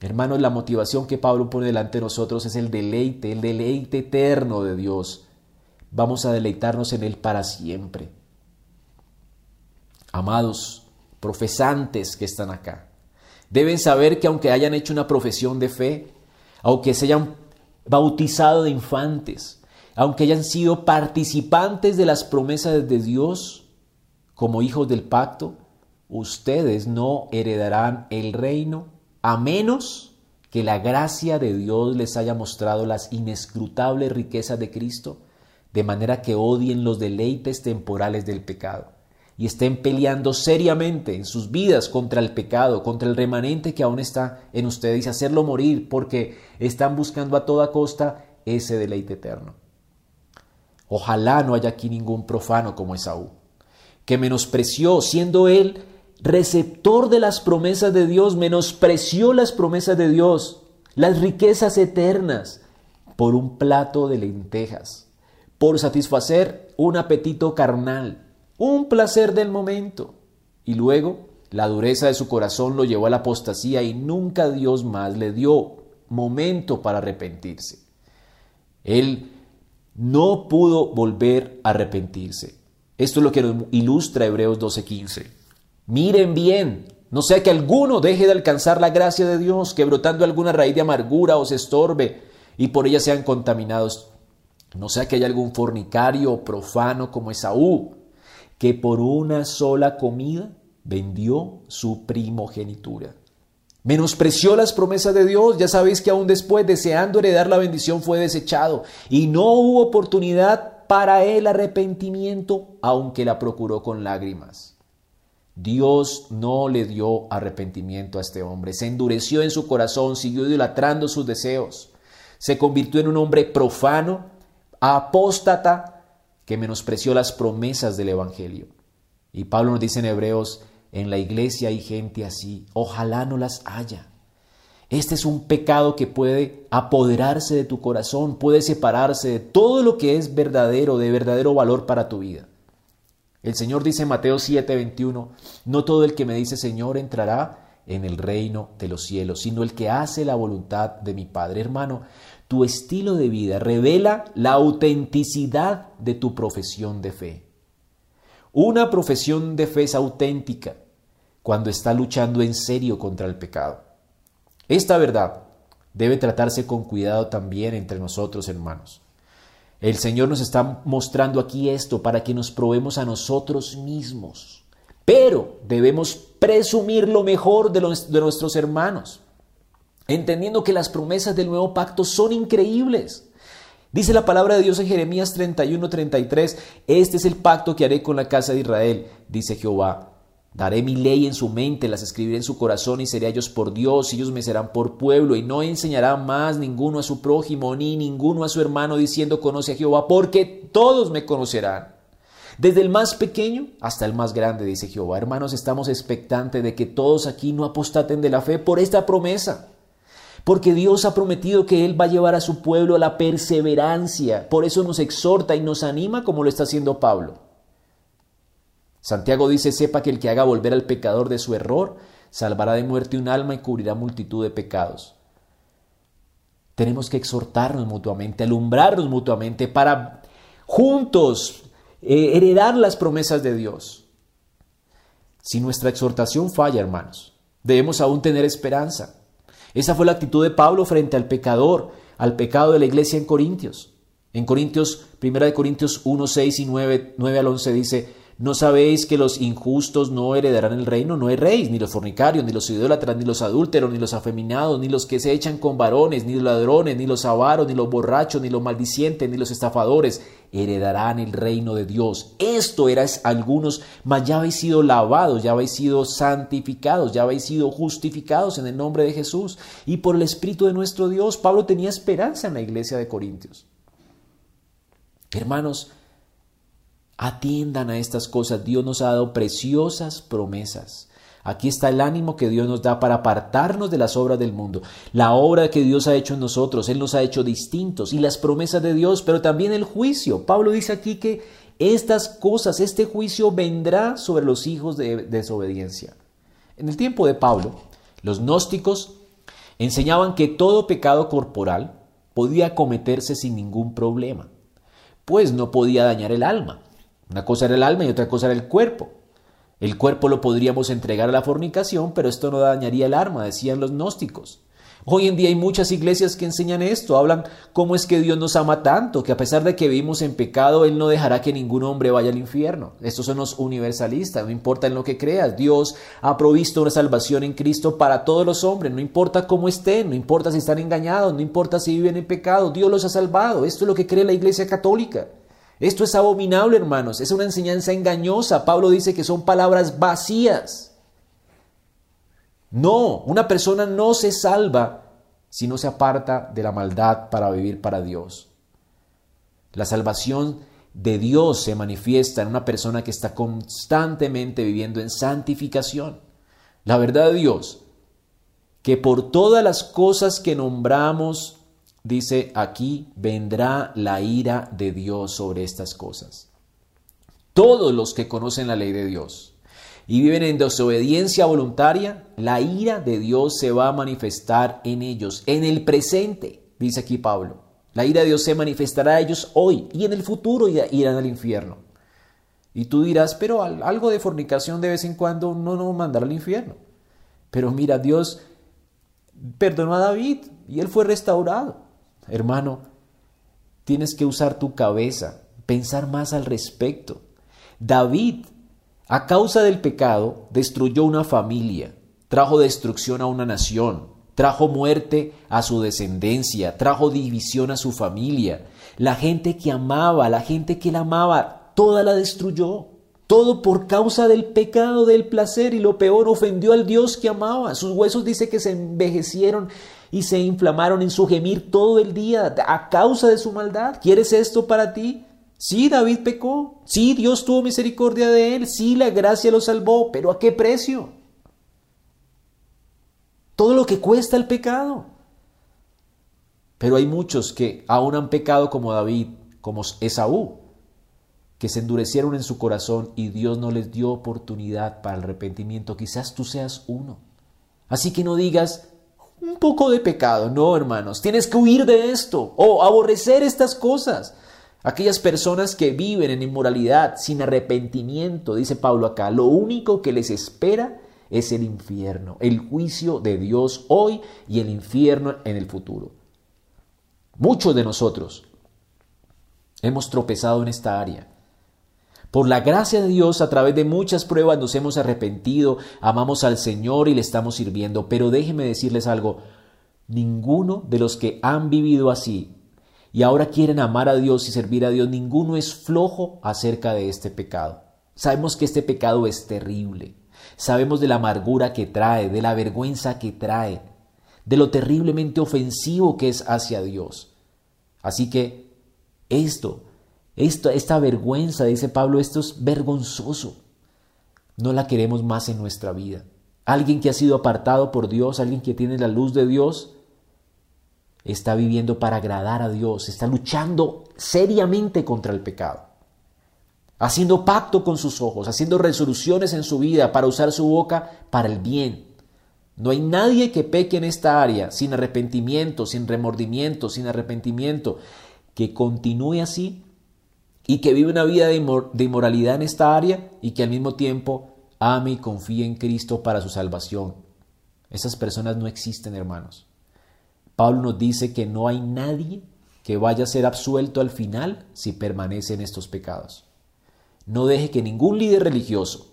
Hermanos, la motivación que Pablo pone delante de nosotros es el deleite, el deleite eterno de Dios. Vamos a deleitarnos en Él para siempre amados profesantes que están acá, deben saber que aunque hayan hecho una profesión de fe, aunque se hayan bautizado de infantes, aunque hayan sido participantes de las promesas de Dios como hijos del pacto, ustedes no heredarán el reino a menos que la gracia de Dios les haya mostrado las inescrutables riquezas de Cristo, de manera que odien los deleites temporales del pecado y estén peleando seriamente en sus vidas contra el pecado, contra el remanente que aún está en ustedes y hacerlo morir porque están buscando a toda costa ese deleite eterno. Ojalá no haya aquí ningún profano como Esaú, que menospreció, siendo él receptor de las promesas de Dios, menospreció las promesas de Dios, las riquezas eternas, por un plato de lentejas, por satisfacer un apetito carnal un placer del momento. Y luego la dureza de su corazón lo llevó a la apostasía y nunca Dios más le dio momento para arrepentirse. Él no pudo volver a arrepentirse. Esto es lo que nos ilustra Hebreos 12:15. Miren bien, no sea que alguno deje de alcanzar la gracia de Dios, que brotando alguna raíz de amargura os estorbe y por ella sean contaminados. No sea que haya algún fornicario o profano como Esaú, que por una sola comida vendió su primogenitura. Menospreció las promesas de Dios, ya sabéis que aún después, deseando heredar la bendición, fue desechado y no hubo oportunidad para el arrepentimiento, aunque la procuró con lágrimas. Dios no le dio arrepentimiento a este hombre, se endureció en su corazón, siguió idolatrando sus deseos, se convirtió en un hombre profano, apóstata, que menospreció las promesas del Evangelio. Y Pablo nos dice en Hebreos, en la iglesia hay gente así, ojalá no las haya. Este es un pecado que puede apoderarse de tu corazón, puede separarse de todo lo que es verdadero, de verdadero valor para tu vida. El Señor dice en Mateo 7:21, no todo el que me dice Señor entrará en el reino de los cielos, sino el que hace la voluntad de mi Padre. Hermano, tu estilo de vida revela la autenticidad de tu profesión de fe. Una profesión de fe es auténtica cuando está luchando en serio contra el pecado. Esta verdad debe tratarse con cuidado también entre nosotros, hermanos. El Señor nos está mostrando aquí esto para que nos probemos a nosotros mismos. Pero debemos presumir lo mejor de, de nuestros hermanos, entendiendo que las promesas del nuevo pacto son increíbles. Dice la palabra de Dios en Jeremías 31, 33, este es el pacto que haré con la casa de Israel, dice Jehová. Daré mi ley en su mente, las escribiré en su corazón y seré ellos por Dios, y ellos me serán por pueblo, y no enseñará más ninguno a su prójimo, ni ninguno a su hermano diciendo conoce a Jehová, porque todos me conocerán. Desde el más pequeño hasta el más grande, dice Jehová. Hermanos, estamos expectantes de que todos aquí no apostaten de la fe por esta promesa. Porque Dios ha prometido que Él va a llevar a su pueblo a la perseverancia. Por eso nos exhorta y nos anima como lo está haciendo Pablo. Santiago dice, sepa que el que haga volver al pecador de su error, salvará de muerte un alma y cubrirá multitud de pecados. Tenemos que exhortarnos mutuamente, alumbrarnos mutuamente para juntos eh, heredar las promesas de Dios. Si nuestra exhortación falla, hermanos, debemos aún tener esperanza. Esa fue la actitud de Pablo frente al pecador, al pecado de la iglesia en Corintios. En Corintios, 1 Corintios 1, 6 y 9, 9 al 11 dice, ¿No sabéis que los injustos no heredarán el reino? No erréis, ni los fornicarios, ni los idólatras, ni los adúlteros, ni los afeminados, ni los que se echan con varones, ni los ladrones, ni los avaros, ni los borrachos, ni los maldicientes, ni los estafadores, heredarán el reino de Dios. Esto erais algunos, mas ya habéis sido lavados, ya habéis sido santificados, ya habéis sido justificados en el nombre de Jesús y por el Espíritu de nuestro Dios. Pablo tenía esperanza en la iglesia de Corintios. Hermanos, Atiendan a estas cosas. Dios nos ha dado preciosas promesas. Aquí está el ánimo que Dios nos da para apartarnos de las obras del mundo. La obra que Dios ha hecho en nosotros, Él nos ha hecho distintos y las promesas de Dios, pero también el juicio. Pablo dice aquí que estas cosas, este juicio vendrá sobre los hijos de desobediencia. En el tiempo de Pablo, los gnósticos enseñaban que todo pecado corporal podía cometerse sin ningún problema, pues no podía dañar el alma. Una cosa era el alma y otra cosa era el cuerpo. El cuerpo lo podríamos entregar a la fornicación, pero esto no dañaría el alma, decían los gnósticos. Hoy en día hay muchas iglesias que enseñan esto, hablan cómo es que Dios nos ama tanto, que a pesar de que vivimos en pecado, Él no dejará que ningún hombre vaya al infierno. Estos son los universalistas, no importa en lo que creas, Dios ha provisto una salvación en Cristo para todos los hombres, no importa cómo estén, no importa si están engañados, no importa si viven en pecado, Dios los ha salvado. Esto es lo que cree la iglesia católica. Esto es abominable, hermanos. Es una enseñanza engañosa. Pablo dice que son palabras vacías. No, una persona no se salva si no se aparta de la maldad para vivir para Dios. La salvación de Dios se manifiesta en una persona que está constantemente viviendo en santificación. La verdad de Dios, que por todas las cosas que nombramos dice, aquí vendrá la ira de Dios sobre estas cosas. Todos los que conocen la ley de Dios y viven en desobediencia voluntaria, la ira de Dios se va a manifestar en ellos, en el presente, dice aquí Pablo. La ira de Dios se manifestará a ellos hoy y en el futuro irán al infierno. Y tú dirás, pero algo de fornicación de vez en cuando no nos mandará al infierno. Pero mira, Dios perdonó a David y él fue restaurado. Hermano, tienes que usar tu cabeza, pensar más al respecto. David, a causa del pecado, destruyó una familia, trajo destrucción a una nación, trajo muerte a su descendencia, trajo división a su familia. La gente que amaba, la gente que él amaba, toda la destruyó. Todo por causa del pecado del placer y lo peor ofendió al Dios que amaba. Sus huesos dice que se envejecieron y se inflamaron en su gemir todo el día a causa de su maldad. ¿Quieres esto para ti? Sí, David pecó. Sí, Dios tuvo misericordia de él. Sí, la gracia lo salvó. Pero ¿a qué precio? Todo lo que cuesta el pecado. Pero hay muchos que aún han pecado como David, como Esaú, que se endurecieron en su corazón y Dios no les dio oportunidad para el arrepentimiento. Quizás tú seas uno. Así que no digas un poco de pecado, no hermanos, tienes que huir de esto o aborrecer estas cosas. Aquellas personas que viven en inmoralidad sin arrepentimiento, dice Pablo acá, lo único que les espera es el infierno, el juicio de Dios hoy y el infierno en el futuro. Muchos de nosotros hemos tropezado en esta área. Por la gracia de Dios, a través de muchas pruebas nos hemos arrepentido, amamos al Señor y le estamos sirviendo. Pero déjenme decirles algo, ninguno de los que han vivido así y ahora quieren amar a Dios y servir a Dios, ninguno es flojo acerca de este pecado. Sabemos que este pecado es terrible. Sabemos de la amargura que trae, de la vergüenza que trae, de lo terriblemente ofensivo que es hacia Dios. Así que esto esta, vergüenza, dice Pablo, esto es vergonzoso. No la queremos más en nuestra vida. Alguien que ha sido apartado por Dios, alguien que tiene la luz de Dios, está viviendo para agradar a Dios, está luchando seriamente contra el pecado, haciendo pacto con sus ojos, haciendo resoluciones en su vida para usar su boca para el bien. No hay nadie que peque en esta área sin arrepentimiento, sin remordimiento, sin arrepentimiento, que continúe así y que vive una vida de, inmoralidad en esta área y que al mismo tiempo ame y confíe en Cristo para su salvación. Esas personas no existen, hermanos. Pablo nos dice que no hay nadie que vaya a ser absuelto al final si permanece en estos pecados. No deje que ningún líder religioso,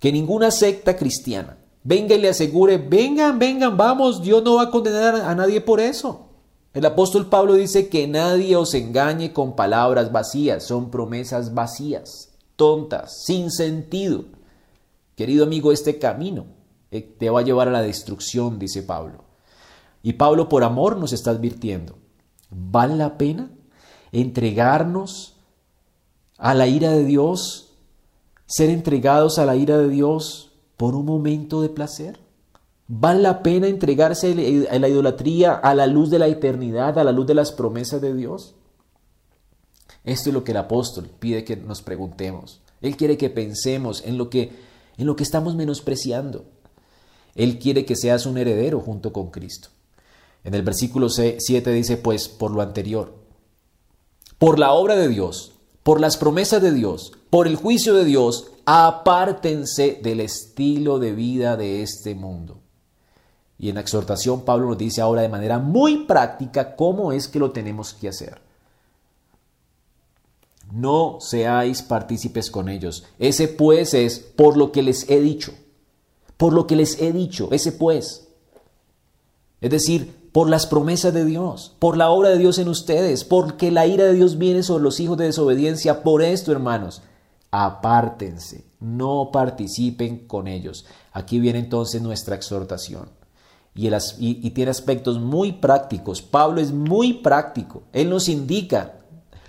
que ninguna secta cristiana venga y le asegure, vengan, vengan, vamos, Dios no va a condenar a nadie por eso. El apóstol Pablo dice que nadie os engañe con palabras vacías, son promesas vacías, tontas, sin sentido. Querido amigo, este camino eh, te va a llevar a la destrucción, dice Pablo. Y Pablo por amor nos está advirtiendo, ¿vale la pena entregarnos a la ira de Dios, ser entregados a la ira de Dios por un momento de placer? ¿Vale la pena entregarse a la idolatría a la luz de la eternidad, a la luz de las promesas de Dios? Esto es lo que el apóstol pide que nos preguntemos. Él quiere que pensemos en lo que, en lo que estamos menospreciando. Él quiere que seas un heredero junto con Cristo. En el versículo 7 dice, pues por lo anterior, por la obra de Dios, por las promesas de Dios, por el juicio de Dios, apártense del estilo de vida de este mundo y en la exhortación Pablo nos dice ahora de manera muy práctica cómo es que lo tenemos que hacer. No seáis partícipes con ellos. Ese pues es por lo que les he dicho. Por lo que les he dicho, ese pues. Es decir, por las promesas de Dios, por la obra de Dios en ustedes, porque la ira de Dios viene sobre los hijos de desobediencia. Por esto, hermanos, apártense, no participen con ellos. Aquí viene entonces nuestra exhortación y, tiene aspectos muy prácticos. Pablo es muy práctico. Él nos indica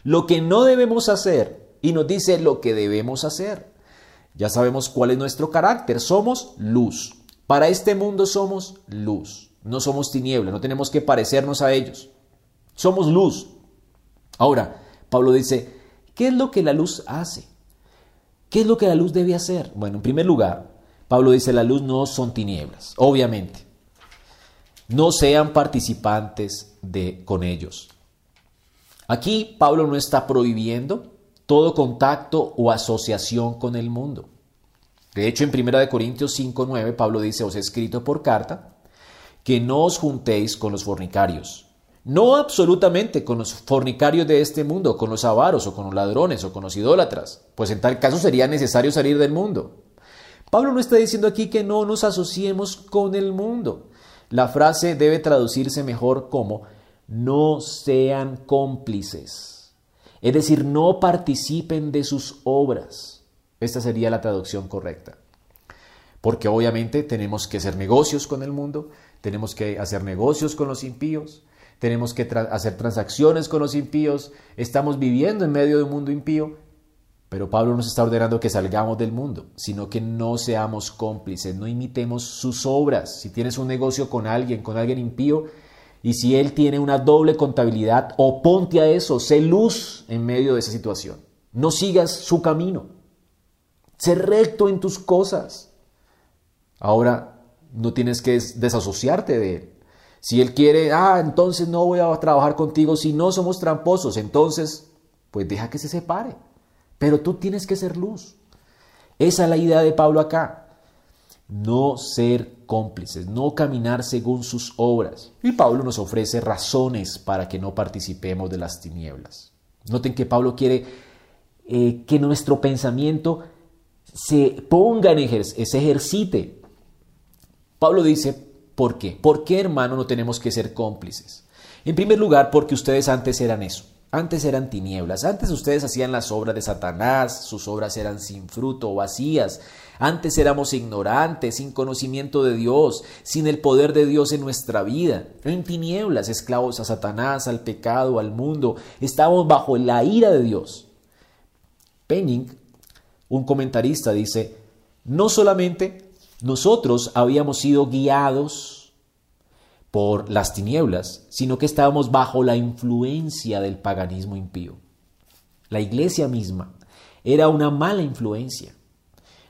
lo que no debemos hacer y nos dice lo que debemos hacer. Ya sabemos cuál es nuestro carácter. Somos luz. Para este mundo somos luz. No somos tiniebla. No tenemos que parecernos a ellos. Somos luz. Ahora, Pablo dice, ¿qué es lo que la luz hace? ¿Qué es lo que la luz debe hacer? Bueno, en primer lugar, Pablo dice, la luz no son tinieblas, obviamente no sean participantes de, con ellos. Aquí Pablo no está prohibiendo todo contacto o asociación con el mundo. De hecho, en 1 Corintios 5.9 Pablo dice, os he escrito por carta, que no os juntéis con los fornicarios. No absolutamente con los fornicarios de este mundo, con los avaros o con los ladrones o con los idólatras, pues en tal caso sería necesario salir del mundo. Pablo no está diciendo aquí que no nos asociemos con el mundo, la frase debe traducirse mejor como no sean cómplices, es decir, no participen de sus obras. Esta sería la traducción correcta. Porque obviamente tenemos que hacer negocios con el mundo, tenemos que hacer negocios con los impíos, tenemos que hacer transacciones con los impíos, estamos viviendo en medio de un mundo impío, pero Pablo nos está ordenando que salgamos del mundo, sino que no seamos cómplices, no imitemos sus obras. Si tienes un negocio con alguien, con alguien impío, y si él tiene una doble contabilidad, oponte a eso, sé luz en medio de esa situación. No sigas su camino. Sé recto en tus cosas. Ahora, no tienes que desasociarte de él. Si él quiere, ah, entonces no voy a trabajar contigo, si no somos tramposos, entonces, pues deja que se separe. Pero tú tienes que ser luz. Esa es la idea de Pablo acá. No ser cómplices, no caminar según sus obras. Y Pablo nos ofrece razones para que no participemos de las tinieblas. Noten que Pablo quiere eh, que nuestro pensamiento se ponga en ejercicio, se ejercite. Pablo dice, ¿por qué? ¿Por qué, hermano, no tenemos que ser cómplices? En primer lugar, porque ustedes antes eran eso. Antes eran tinieblas, antes ustedes hacían las obras de Satanás, sus obras eran sin fruto, vacías. Antes éramos ignorantes, sin conocimiento de Dios, sin el poder de Dios en nuestra vida, en tinieblas, esclavos a Satanás, al pecado, al mundo. Estábamos bajo la ira de Dios. Penning, un comentarista, dice, no solamente nosotros habíamos sido guiados por las tinieblas, sino que estábamos bajo la influencia del paganismo impío. La iglesia misma era una mala influencia.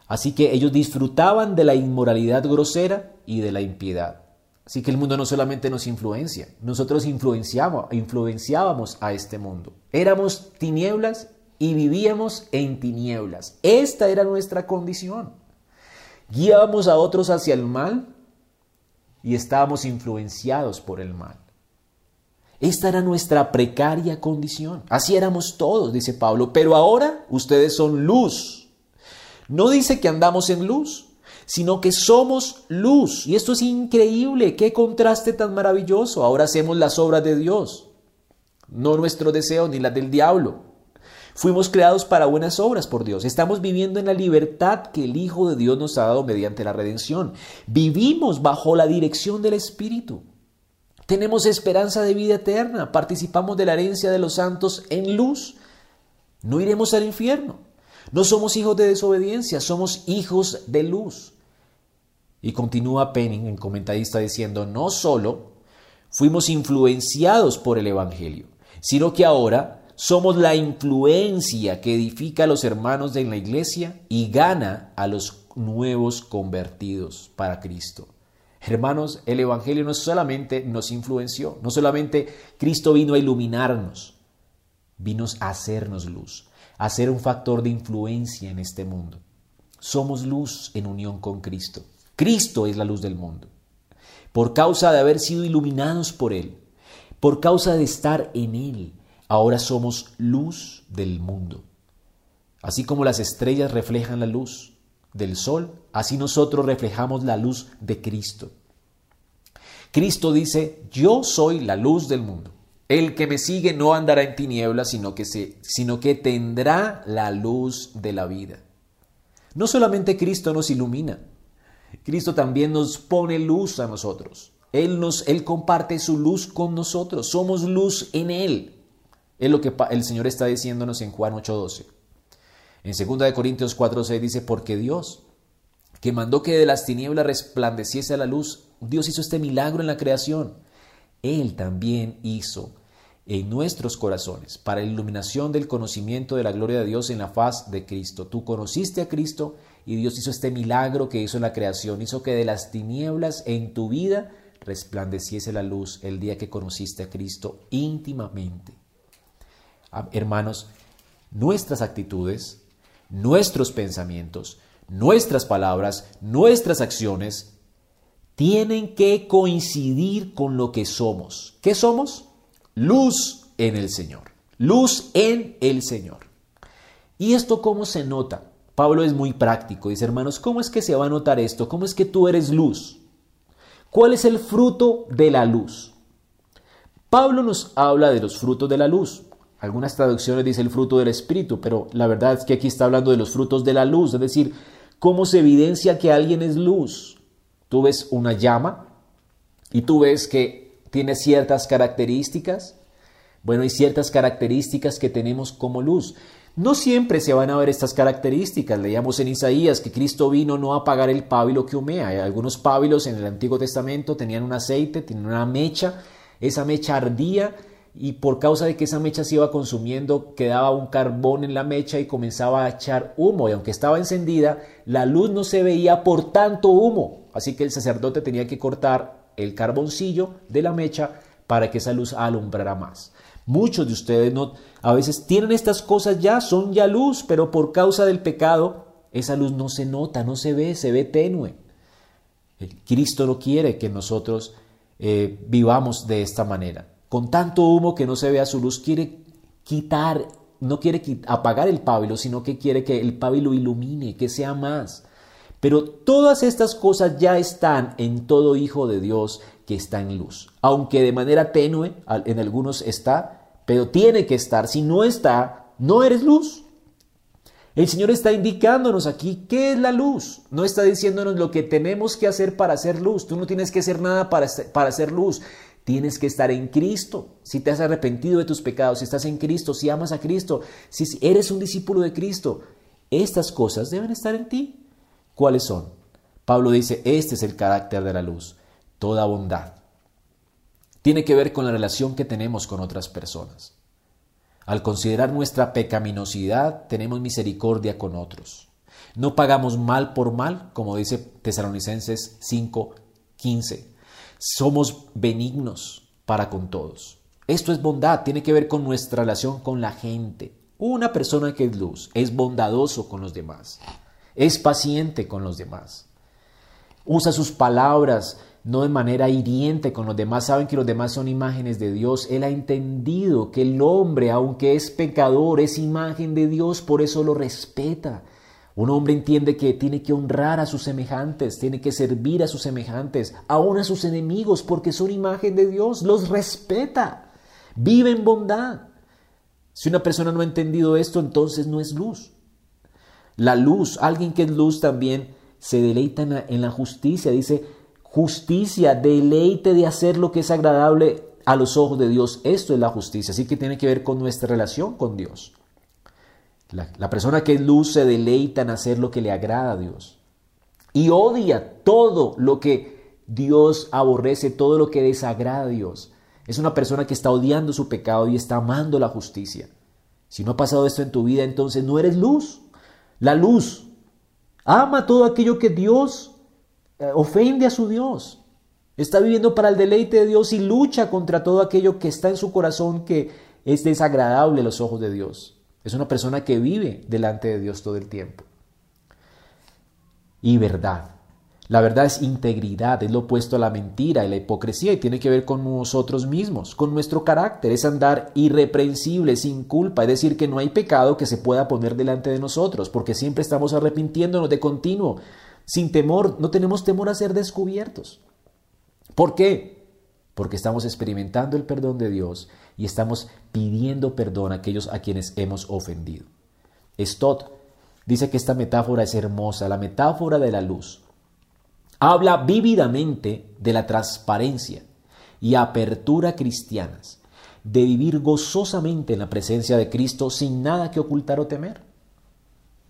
Así que ellos disfrutaban de la inmoralidad grosera y de la impiedad. Así que el mundo no solamente nos influencia, nosotros influenciábamos, influenciábamos a este mundo. Éramos tinieblas y vivíamos en tinieblas. Esta era nuestra condición. Guiábamos a otros hacia el mal y estábamos influenciados por el mal. Esta era nuestra precaria condición. Así éramos todos, dice Pablo, pero ahora ustedes son luz. No dice que andamos en luz, sino que somos luz. Y esto es increíble, qué contraste tan maravilloso. Ahora hacemos las obras de Dios, no nuestro deseo ni las del diablo. Fuimos creados para buenas obras por Dios. Estamos viviendo en la libertad que el Hijo de Dios nos ha dado mediante la redención. Vivimos bajo la dirección del Espíritu. Tenemos esperanza de vida eterna. Participamos de la herencia de los santos en luz. No iremos al infierno. No somos hijos de desobediencia, somos hijos de luz. Y continúa Penning, el comentarista, diciendo, no solo fuimos influenciados por el Evangelio, sino que ahora somos la influencia que edifica a los hermanos de la iglesia y gana a los nuevos convertidos para Cristo. Hermanos, el Evangelio no solamente nos influenció, no solamente Cristo vino a iluminarnos, vino a hacernos luz, a ser un factor de influencia en este mundo. Somos luz en unión con Cristo. Cristo es la luz del mundo. Por causa de haber sido iluminados por Él, por causa de estar en Él, Ahora somos luz del mundo. Así como las estrellas reflejan la luz del sol, así nosotros reflejamos la luz de Cristo. Cristo dice, yo soy la luz del mundo. El que me sigue no andará en tinieblas, sino que, sino que tendrá la luz de la vida. No solamente Cristo nos ilumina, Cristo también nos pone luz a nosotros. Él, nos, Él comparte su luz con nosotros. Somos luz en Él. Es lo que el Señor está diciéndonos en Juan 8:12. En 2 Corintios 4:6 dice, porque Dios, que mandó que de las tinieblas resplandeciese la luz, Dios hizo este milagro en la creación. Él también hizo en nuestros corazones para la iluminación del conocimiento de la gloria de Dios en la faz de Cristo. Tú conociste a Cristo y Dios hizo este milagro que hizo en la creación, hizo que de las tinieblas en tu vida resplandeciese la luz el día que conociste a Cristo íntimamente. Ah, hermanos, nuestras actitudes, nuestros pensamientos, nuestras palabras, nuestras acciones tienen que coincidir con lo que somos. ¿Qué somos? Luz en el Señor. Luz en el Señor. ¿Y esto cómo se nota? Pablo es muy práctico. Dice, hermanos, ¿cómo es que se va a notar esto? ¿Cómo es que tú eres luz? ¿Cuál es el fruto de la luz? Pablo nos habla de los frutos de la luz. Algunas traducciones dice el fruto del Espíritu, pero la verdad es que aquí está hablando de los frutos de la luz, es decir, cómo se evidencia que alguien es luz. Tú ves una llama y tú ves que tiene ciertas características. Bueno, hay ciertas características que tenemos como luz. No siempre se van a ver estas características. Leíamos en Isaías que Cristo vino no a apagar el pábilo que humea. Algunos pábilos en el Antiguo Testamento tenían un aceite, tenían una mecha. Esa mecha ardía y por causa de que esa mecha se iba consumiendo, quedaba un carbón en la mecha y comenzaba a echar humo. Y aunque estaba encendida, la luz no se veía por tanto humo. así que el sacerdote tenía que cortar el carboncillo de la mecha para que esa luz alumbrara más. Muchos de ustedes no, a veces tienen estas cosas ya, son ya luz, pero por causa del pecado, esa luz no se nota, no se ve, se ve tenue. Cristo no quiere que nosotros eh, vivamos de esta manera. Con tanto humo que no se vea su luz, quiere quitar, no quiere apagar el pábilo, sino que quiere que el pábilo ilumine, que sea más. Pero todas estas cosas ya están en todo hijo de Dios que está en luz. Aunque de manera tenue, en algunos está, pero tiene que estar. Si no está, no eres luz. El Señor está indicándonos aquí qué es la luz. No está diciéndonos lo que tenemos que hacer para hacer luz. Tú no tienes que hacer nada para, hacer luz. Tienes que estar en Cristo. Si te has arrepentido de tus pecados, si estás en Cristo, si amas a Cristo, si eres un discípulo de Cristo, estas cosas deben estar en ti. ¿Cuáles son? Pablo dice, este es el carácter de la luz, toda bondad. Tiene que ver con la relación que tenemos con otras personas. Al considerar nuestra pecaminosidad, tenemos misericordia con otros. No pagamos mal por mal, como dice Tesalonicenses 5:15. Somos benignos para con todos. Esto es bondad, tiene que ver con nuestra relación con la gente. Una persona que es luz es bondadoso con los demás, es paciente con los demás. Usa sus palabras no de manera hiriente con los demás, saben que los demás son imágenes de Dios. Él ha entendido que el hombre, aunque es pecador, es imagen de Dios, por eso lo respeta. Un hombre entiende que tiene que honrar a sus semejantes, tiene que servir a sus semejantes, aún a sus enemigos, porque son imagen de Dios, los respeta, vive en bondad. Si una persona no ha entendido esto, entonces no es luz. La luz, alguien que es luz también se deleita en la, en la justicia, dice, justicia, deleite de hacer lo que es agradable a los ojos de Dios. Esto es la justicia, así que tiene que ver con nuestra relación con Dios. La, persona que es luz se deleita en hacer lo que le agrada a Dios y odia todo lo que Dios aborrece, todo lo que desagrada a Dios. Es una persona que está odiando su pecado y está amando la justicia. Si no ha pasado esto en tu vida, entonces no eres luz. La luz ama todo aquello que Dios eh, ofende a su Dios. Está viviendo para el deleite de Dios y lucha contra todo aquello que está en su corazón que es desagradable a los ojos de Dios. Es una persona que vive delante de Dios todo el tiempo. Y verdad. La verdad es integridad, es lo opuesto a la mentira y la hipocresía y tiene que ver con nosotros mismos, con nuestro carácter, es andar irreprensible, sin culpa, es decir, que no hay pecado que se pueda poner delante de nosotros, porque siempre estamos arrepintiéndonos de continuo, sin temor, no tenemos temor a ser descubiertos. ¿Por qué? Porque estamos experimentando el perdón de Dios y estamos pidiendo perdón a aquellos a quienes hemos ofendido. Stott dice que esta metáfora es hermosa, la metáfora de la luz. Habla vívidamente de la transparencia y apertura cristianas, de vivir gozosamente en la presencia de Cristo sin nada que ocultar o temer.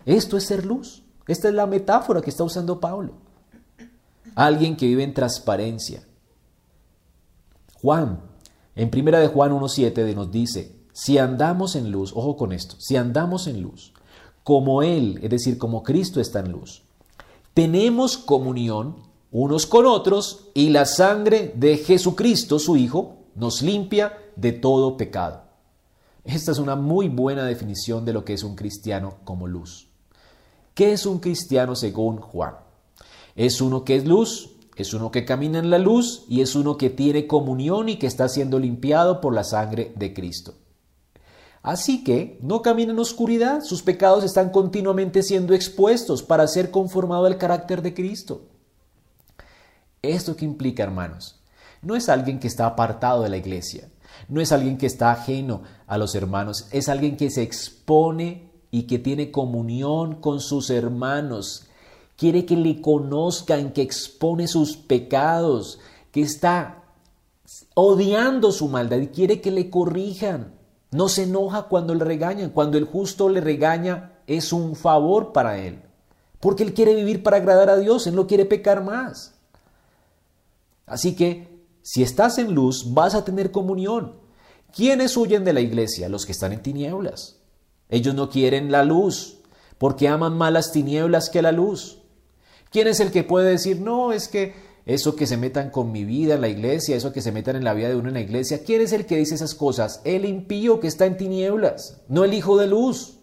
Esto es ser luz. Esta es la metáfora que está usando Pablo. Alguien que vive en transparencia. Juan, en primera de Juan 1.7 nos dice, si andamos en luz, ojo con esto, si andamos en luz, como Él, es decir, como Cristo está en luz, tenemos comunión unos con otros y la sangre de Jesucristo, su Hijo, nos limpia de todo pecado. Esta es una muy buena definición de lo que es un cristiano como luz. ¿Qué es un cristiano según Juan? Es uno que es luz, es uno que camina en la luz y es uno que tiene comunión y que está siendo limpiado por la sangre de Cristo. Así que no camina en oscuridad, sus pecados están continuamente siendo expuestos para ser conformado al carácter de Cristo. ¿Esto qué implica, hermanos? No es alguien que está apartado de la iglesia, no es alguien que está ajeno a los hermanos, es alguien que se expone y que tiene comunión con sus hermanos. Quiere que le conozcan, que expone sus pecados, que está odiando su maldad y quiere que le corrijan. No se enoja cuando le regañan. Cuando el justo le regaña es un favor para él. Porque él quiere vivir para agradar a Dios, él no quiere pecar más. Así que si estás en luz vas a tener comunión. ¿Quiénes huyen de la iglesia? Los que están en tinieblas. Ellos no quieren la luz porque aman más las tinieblas que la luz. ¿Quién es el que puede decir, no, es que eso que se metan con mi vida en la iglesia, eso que se metan en la vida de uno en la iglesia? ¿Quién es el que dice esas cosas? El impío que está en tinieblas, no el hijo de luz.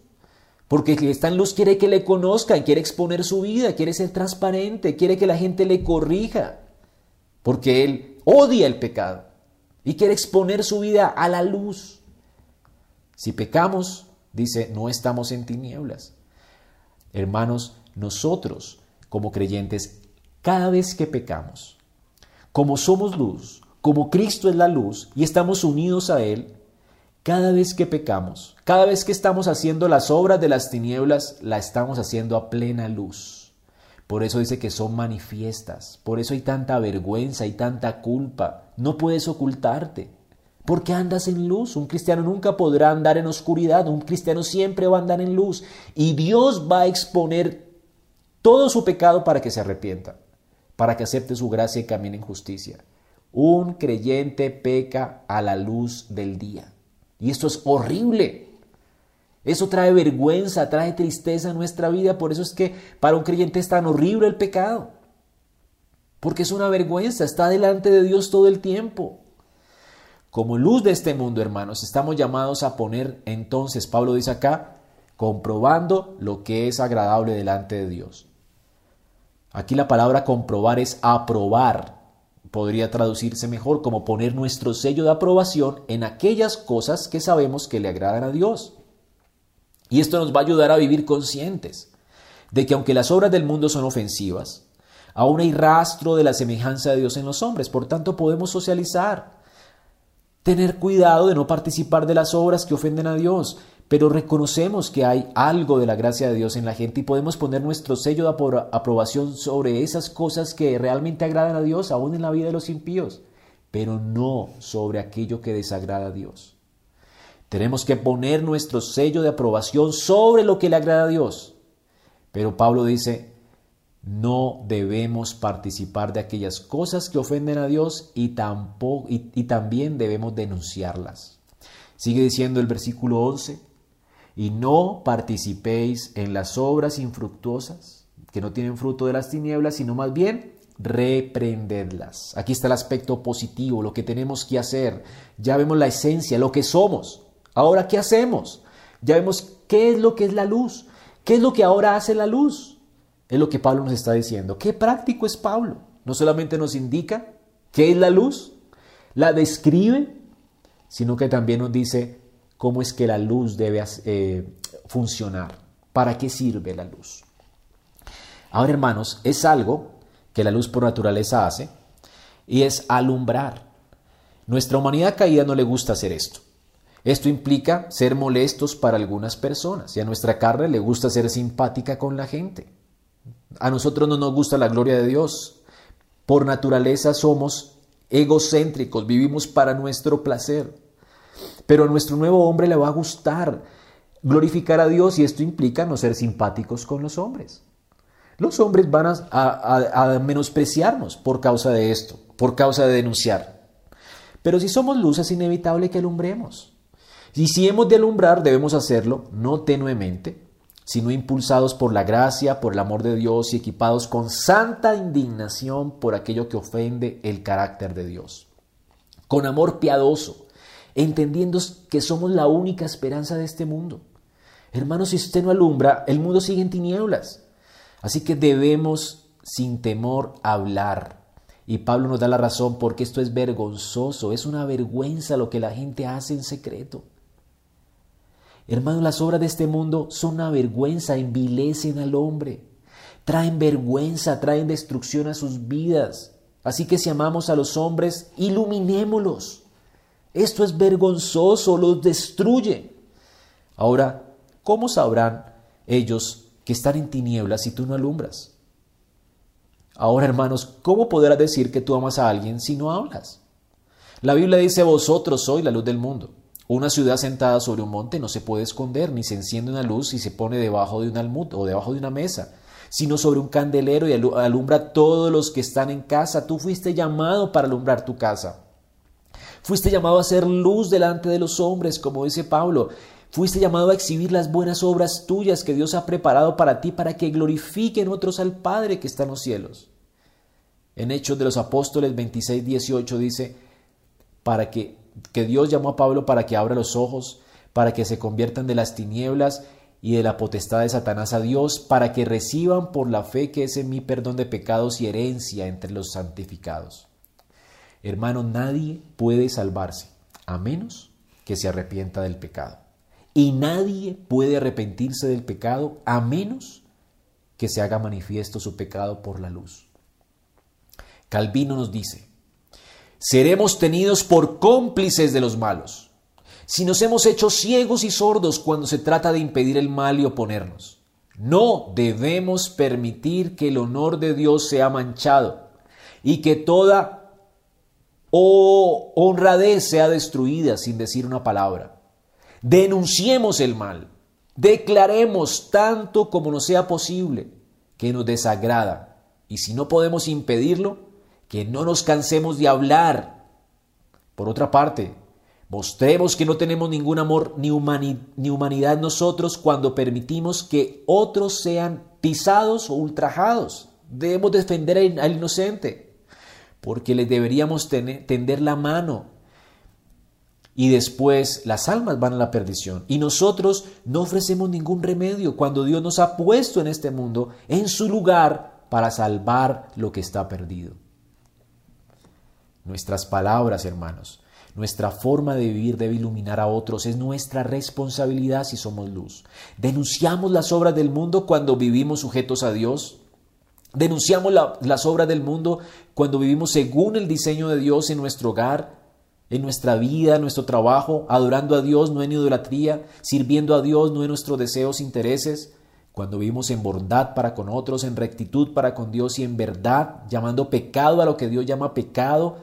Porque el que está en luz quiere que le conozcan, quiere exponer su vida, quiere ser transparente, quiere que la gente le corrija. Porque él odia el pecado y quiere exponer su vida a la luz. Si pecamos, dice, no estamos en tinieblas. Hermanos, nosotros como creyentes, cada vez que pecamos, como somos luz, como Cristo es la luz y estamos unidos a Él, cada vez que pecamos, cada vez que estamos haciendo las obras de las tinieblas, la estamos haciendo a plena luz. Por eso dice que son manifiestas, por eso hay tanta vergüenza y tanta culpa. No puedes ocultarte, porque andas en luz. Un cristiano nunca podrá andar en oscuridad, un cristiano siempre va a andar en luz. Y Dios va a exponer todo su pecado para que se arrepienta, para que acepte su gracia y camine en justicia. Un creyente peca a la luz del día. Y esto es horrible. Eso trae vergüenza, trae tristeza a nuestra vida. Por eso es que para un creyente es tan horrible el pecado. Porque es una vergüenza, está delante de Dios todo el tiempo. Como luz de este mundo, hermanos, estamos llamados a poner entonces, Pablo dice acá, comprobando lo que es agradable delante de Dios. Aquí la palabra comprobar es aprobar podría traducirse mejor como poner nuestro sello de aprobación en aquellas cosas que sabemos que le agradan a Dios. Y esto nos va a ayudar a vivir conscientes de que aunque las obras del mundo son ofensivas, aún hay rastro de la semejanza de Dios en los hombres, por tanto podemos socializar, tener cuidado de no participar de las obras que ofenden a Dios, pero reconocemos que hay algo de la gracia de Dios en la gente y podemos poner nuestro sello de aprobación sobre esas cosas que realmente agradan a Dios, aún en la vida de los impíos, pero no sobre aquello que desagrada a Dios. Tenemos que poner nuestro sello de aprobación sobre lo que le agrada a Dios. Pero Pablo dice, no debemos participar de aquellas cosas que ofenden a Dios y, tampoco, y, y también debemos denunciarlas. Sigue diciendo el versículo 11, y no participéis en las obras infructuosas que no tienen fruto de las tinieblas, sino más bien reprendedlas. Aquí está el aspecto positivo, lo que tenemos que hacer. Ya vemos la esencia, lo que somos. Ahora, ¿qué hacemos? Ya vemos qué es lo que es la luz. ¿Qué es lo que ahora hace la luz? Es lo que Pablo nos está diciendo. Qué práctico es Pablo. No solamente nos indica qué es la luz, la describe, sino que también nos dice cómo es que la luz debe eh, funcionar, para qué sirve la luz. Ahora, hermanos, es algo que la luz por naturaleza hace y es alumbrar. Nuestra humanidad caída no le gusta hacer esto. Esto implica ser molestos para algunas personas y a nuestra carne le gusta ser simpática con la gente. A nosotros no nos gusta la gloria de Dios. Por naturaleza somos egocéntricos, vivimos para nuestro placer. Pero a nuestro nuevo hombre le va a gustar glorificar a Dios y esto implica no ser simpáticos con los hombres. Los hombres van a, menospreciarnos por causa de esto, por causa de denunciar. Pero si somos luz es inevitable que alumbremos. Y si hemos de alumbrar debemos hacerlo no tenuemente, sino impulsados por la gracia, por el amor de Dios y equipados con santa indignación por aquello que ofende el carácter de Dios. Con amor piadoso, entendiendo que somos la única esperanza de este mundo. Hermanos, si usted no alumbra, el mundo sigue en tinieblas. Así que debemos sin temor hablar. Y Pablo nos da la razón porque esto es vergonzoso, es una vergüenza lo que la gente hace en secreto. Hermanos, las obras de este mundo son una vergüenza, envilecen al hombre, traen vergüenza, traen destrucción a sus vidas. Así que si amamos a los hombres, iluminémoslos. Esto es vergonzoso, los destruye. Ahora, ¿cómo sabrán ellos que están en tinieblas si tú no alumbras? Ahora, hermanos, ¿cómo podrás decir que tú amas a alguien si no hablas? La Biblia dice, vosotros sois la luz del mundo. Una ciudad sentada sobre un monte no se puede esconder, ni se enciende una luz y se pone debajo de un almud o debajo de una mesa, sino sobre un candelero y alumbra a todos los que están en casa. Tú fuiste llamado para alumbrar tu casa. Fuiste llamado a ser luz delante de los hombres, como dice Pablo. Fuiste llamado a exhibir las buenas obras tuyas que Dios ha preparado para ti para que glorifiquen otros al Padre que está en los cielos. En Hechos de los Apóstoles 26, 18 dice, para que, que Dios llamó a Pablo para que abra los ojos, para que se conviertan de las tinieblas y de la potestad de Satanás a Dios, para que reciban por la fe que es en mí perdón de pecados y herencia entre los santificados. Hermano, nadie puede salvarse a menos que se arrepienta del pecado. Y nadie puede arrepentirse del pecado a menos que se haga manifiesto su pecado por la luz. Calvino nos dice, seremos tenidos por cómplices de los malos, si nos hemos hecho ciegos y sordos cuando se trata de impedir el mal y oponernos. No debemos permitir que el honor de Dios sea manchado y que toda honradez sea destruida sin decir una palabra. Denunciemos el mal. Declaremos tanto como nos sea posible que nos desagrada. Y si no podemos impedirlo, que no nos cansemos de hablar. Por otra parte, mostremos que no tenemos ningún amor ni, ni humanidad nosotros cuando permitimos que otros sean pisados o ultrajados. Debemos defender al inocente, porque les deberíamos tender la mano y después las almas van a la perdición. Y nosotros no ofrecemos ningún remedio cuando Dios nos ha puesto en este mundo en su lugar para salvar lo que está perdido. Nuestras palabras, hermanos, nuestra forma de vivir debe iluminar a otros. Es nuestra responsabilidad si somos luz. Denunciamos las obras del mundo cuando vivimos sujetos a Dios. Denunciamos las obras del mundo cuando vivimos según el diseño de Dios en nuestro hogar, en nuestra vida, en nuestro trabajo, adorando a Dios, no en idolatría, sirviendo a Dios, no en nuestros deseos, intereses, cuando vivimos en bondad para con otros, en rectitud para con Dios y en verdad, llamando pecado a lo que Dios llama pecado,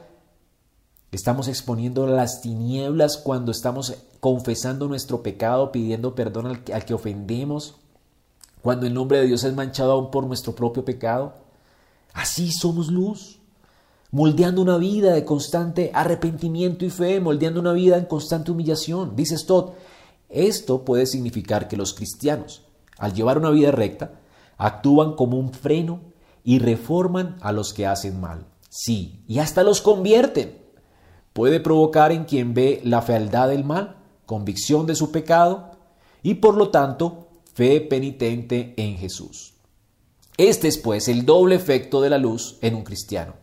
estamos exponiendo las tinieblas cuando estamos confesando nuestro pecado, pidiendo perdón al, al que ofendemos, cuando el nombre de Dios es manchado aún por nuestro propio pecado. Así somos luz moldeando una vida de constante arrepentimiento y fe, moldeando una vida en constante humillación. Dice Stott, esto puede significar que los cristianos, al llevar una vida recta, actúan como un freno y reforman a los que hacen mal. Sí, y hasta los convierten. Puede provocar en quien ve la fealdad del mal, convicción de su pecado y por lo tanto fe penitente en Jesús. Este es pues el doble efecto de la luz en un cristiano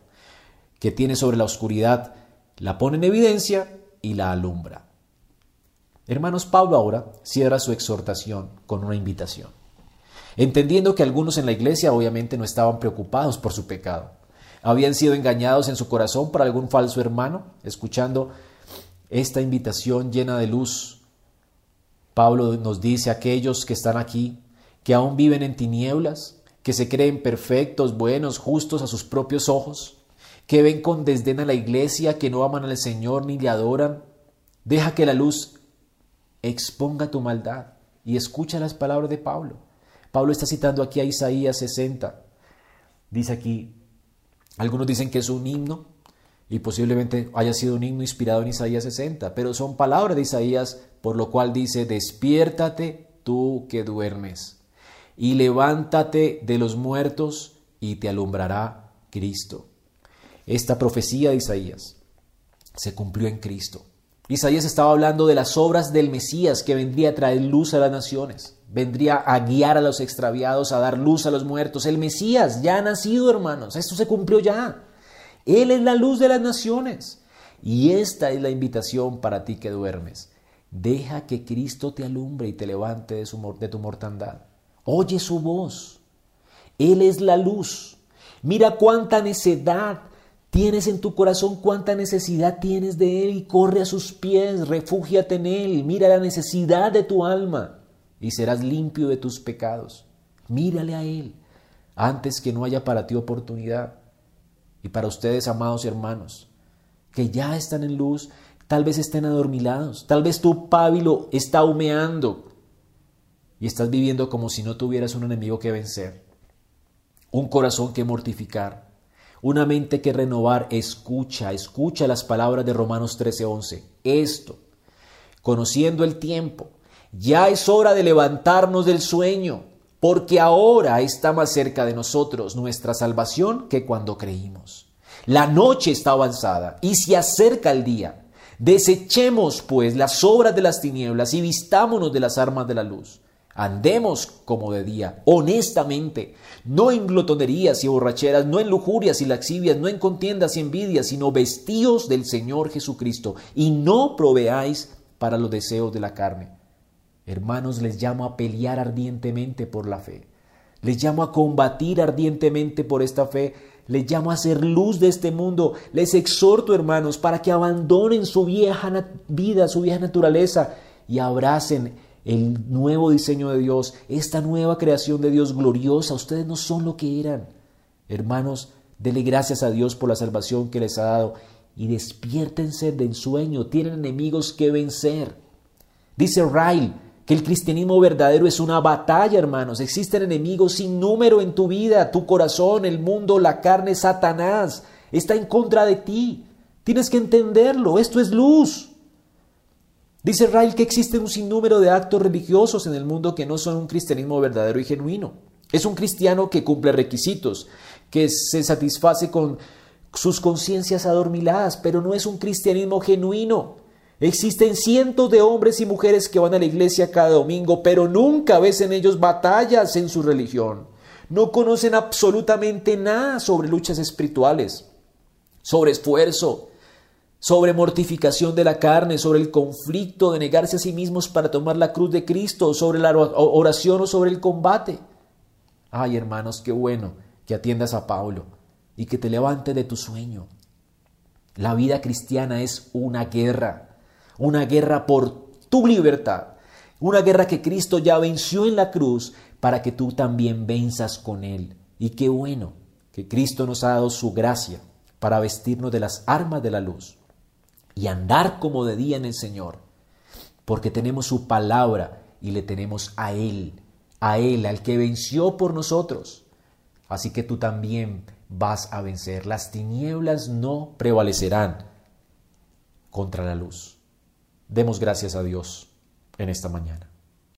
que tiene sobre la oscuridad, la pone en evidencia y la alumbra. Hermanos, Pablo ahora cierra su exhortación con una invitación, entendiendo que algunos en la iglesia obviamente no estaban preocupados por su pecado, habían sido engañados en su corazón por algún falso hermano, escuchando esta invitación llena de luz. Pablo nos dice a aquellos que están aquí, que aún viven en tinieblas, que se creen perfectos, buenos, justos a sus propios ojos, que ven con desdén a la iglesia, que no aman al Señor ni le adoran. Deja que la luz exponga tu maldad y escucha las palabras de Pablo. Pablo está citando aquí a Isaías 60. Dice aquí, algunos dicen que es un himno y posiblemente haya sido un himno inspirado en Isaías 60, pero son palabras de Isaías, por lo cual dice, despiértate tú que duermes y levántate de los muertos y te alumbrará Cristo. Esta profecía de Isaías se cumplió en Cristo. Isaías estaba hablando de las obras del Mesías que vendría a traer luz a las naciones, vendría a guiar a los extraviados, a dar luz a los muertos. El Mesías ya ha nacido, hermanos, esto se cumplió ya. Él es la luz de las naciones. Y esta es la invitación para ti que duermes. Deja que Cristo te alumbre y te levante de, de tu mortandad. Oye su voz. Él es la luz. Mira cuánta necedad Tienes en tu corazón cuánta necesidad tienes de Él y corre a sus pies, refúgiate en Él, mira la necesidad de tu alma y serás limpio de tus pecados. Mírale a Él antes que no haya para ti oportunidad. Y para ustedes, amados hermanos, que ya están en luz, tal vez estén adormilados, tal vez tu pábilo está humeando y estás viviendo como si no tuvieras un enemigo que vencer, un corazón que mortificar una mente que renovar, escucha, escucha las palabras de Romanos 13:11. Esto, conociendo el tiempo, Ya es hora de levantarnos del sueño, porque ahora está más cerca de nosotros nuestra salvación que cuando creímos. La noche está avanzada y se acerca el día. Desechemos, pues, las obras de las tinieblas y vistámonos de las armas de la luz. Andemos como de día, honestamente, no en glotonerías y borracheras, no en lujurias y laxivias, no en contiendas y envidias, sino vestíos del Señor Jesucristo y no proveáis para los deseos de la carne Hermanos, les llamo a pelear ardientemente por la fe. Les llamo a combatir ardientemente por esta fe. Les llamo a ser luz de este mundo. Les exhorto, hermanos, para que abandonen su vieja vida, su vieja naturaleza y abracen el nuevo diseño de Dios, esta nueva creación de Dios gloriosa. Ustedes no son lo que eran. Hermanos, denle gracias a Dios por la salvación que les ha dado y despiértense del ensueño. Tienen enemigos que vencer. Dice Ryle, que el cristianismo verdadero es una batalla, hermanos. Existen enemigos sin número en tu vida, tu corazón, el mundo, la carne, Satanás. Está en contra de ti. Tienes que entenderlo. Esto es luz. Dice Rael que existe un sinnúmero de actos religiosos en el mundo que no son un cristianismo verdadero y genuino. Es un cristiano que cumple requisitos, que se satisface con sus conciencias adormiladas, pero no es un cristianismo genuino. Existen cientos de hombres y mujeres que van a la iglesia cada domingo, pero nunca ves en ellos batallas en su religión. No conocen absolutamente nada sobre luchas espirituales, sobre esfuerzo, sobre mortificación de la carne, sobre el conflicto de negarse a sí mismos para tomar la cruz de Cristo, sobre la oración o sobre el combate. Ay, hermanos, qué bueno que atiendas a Pablo y que te levante de tu sueño. La vida cristiana es una guerra una guerra por tu libertad, una guerra que Cristo ya venció en la cruz para que tú también venzas con Él. Y qué bueno que Cristo nos ha dado su gracia para vestirnos de las armas de la luz y andar como de día en el Señor, porque tenemos su palabra y le tenemos a Él, a Él, al que venció por nosotros. Así que tú también vas a vencer. Las tinieblas no prevalecerán contra la luz. Demos gracias a Dios en esta mañana.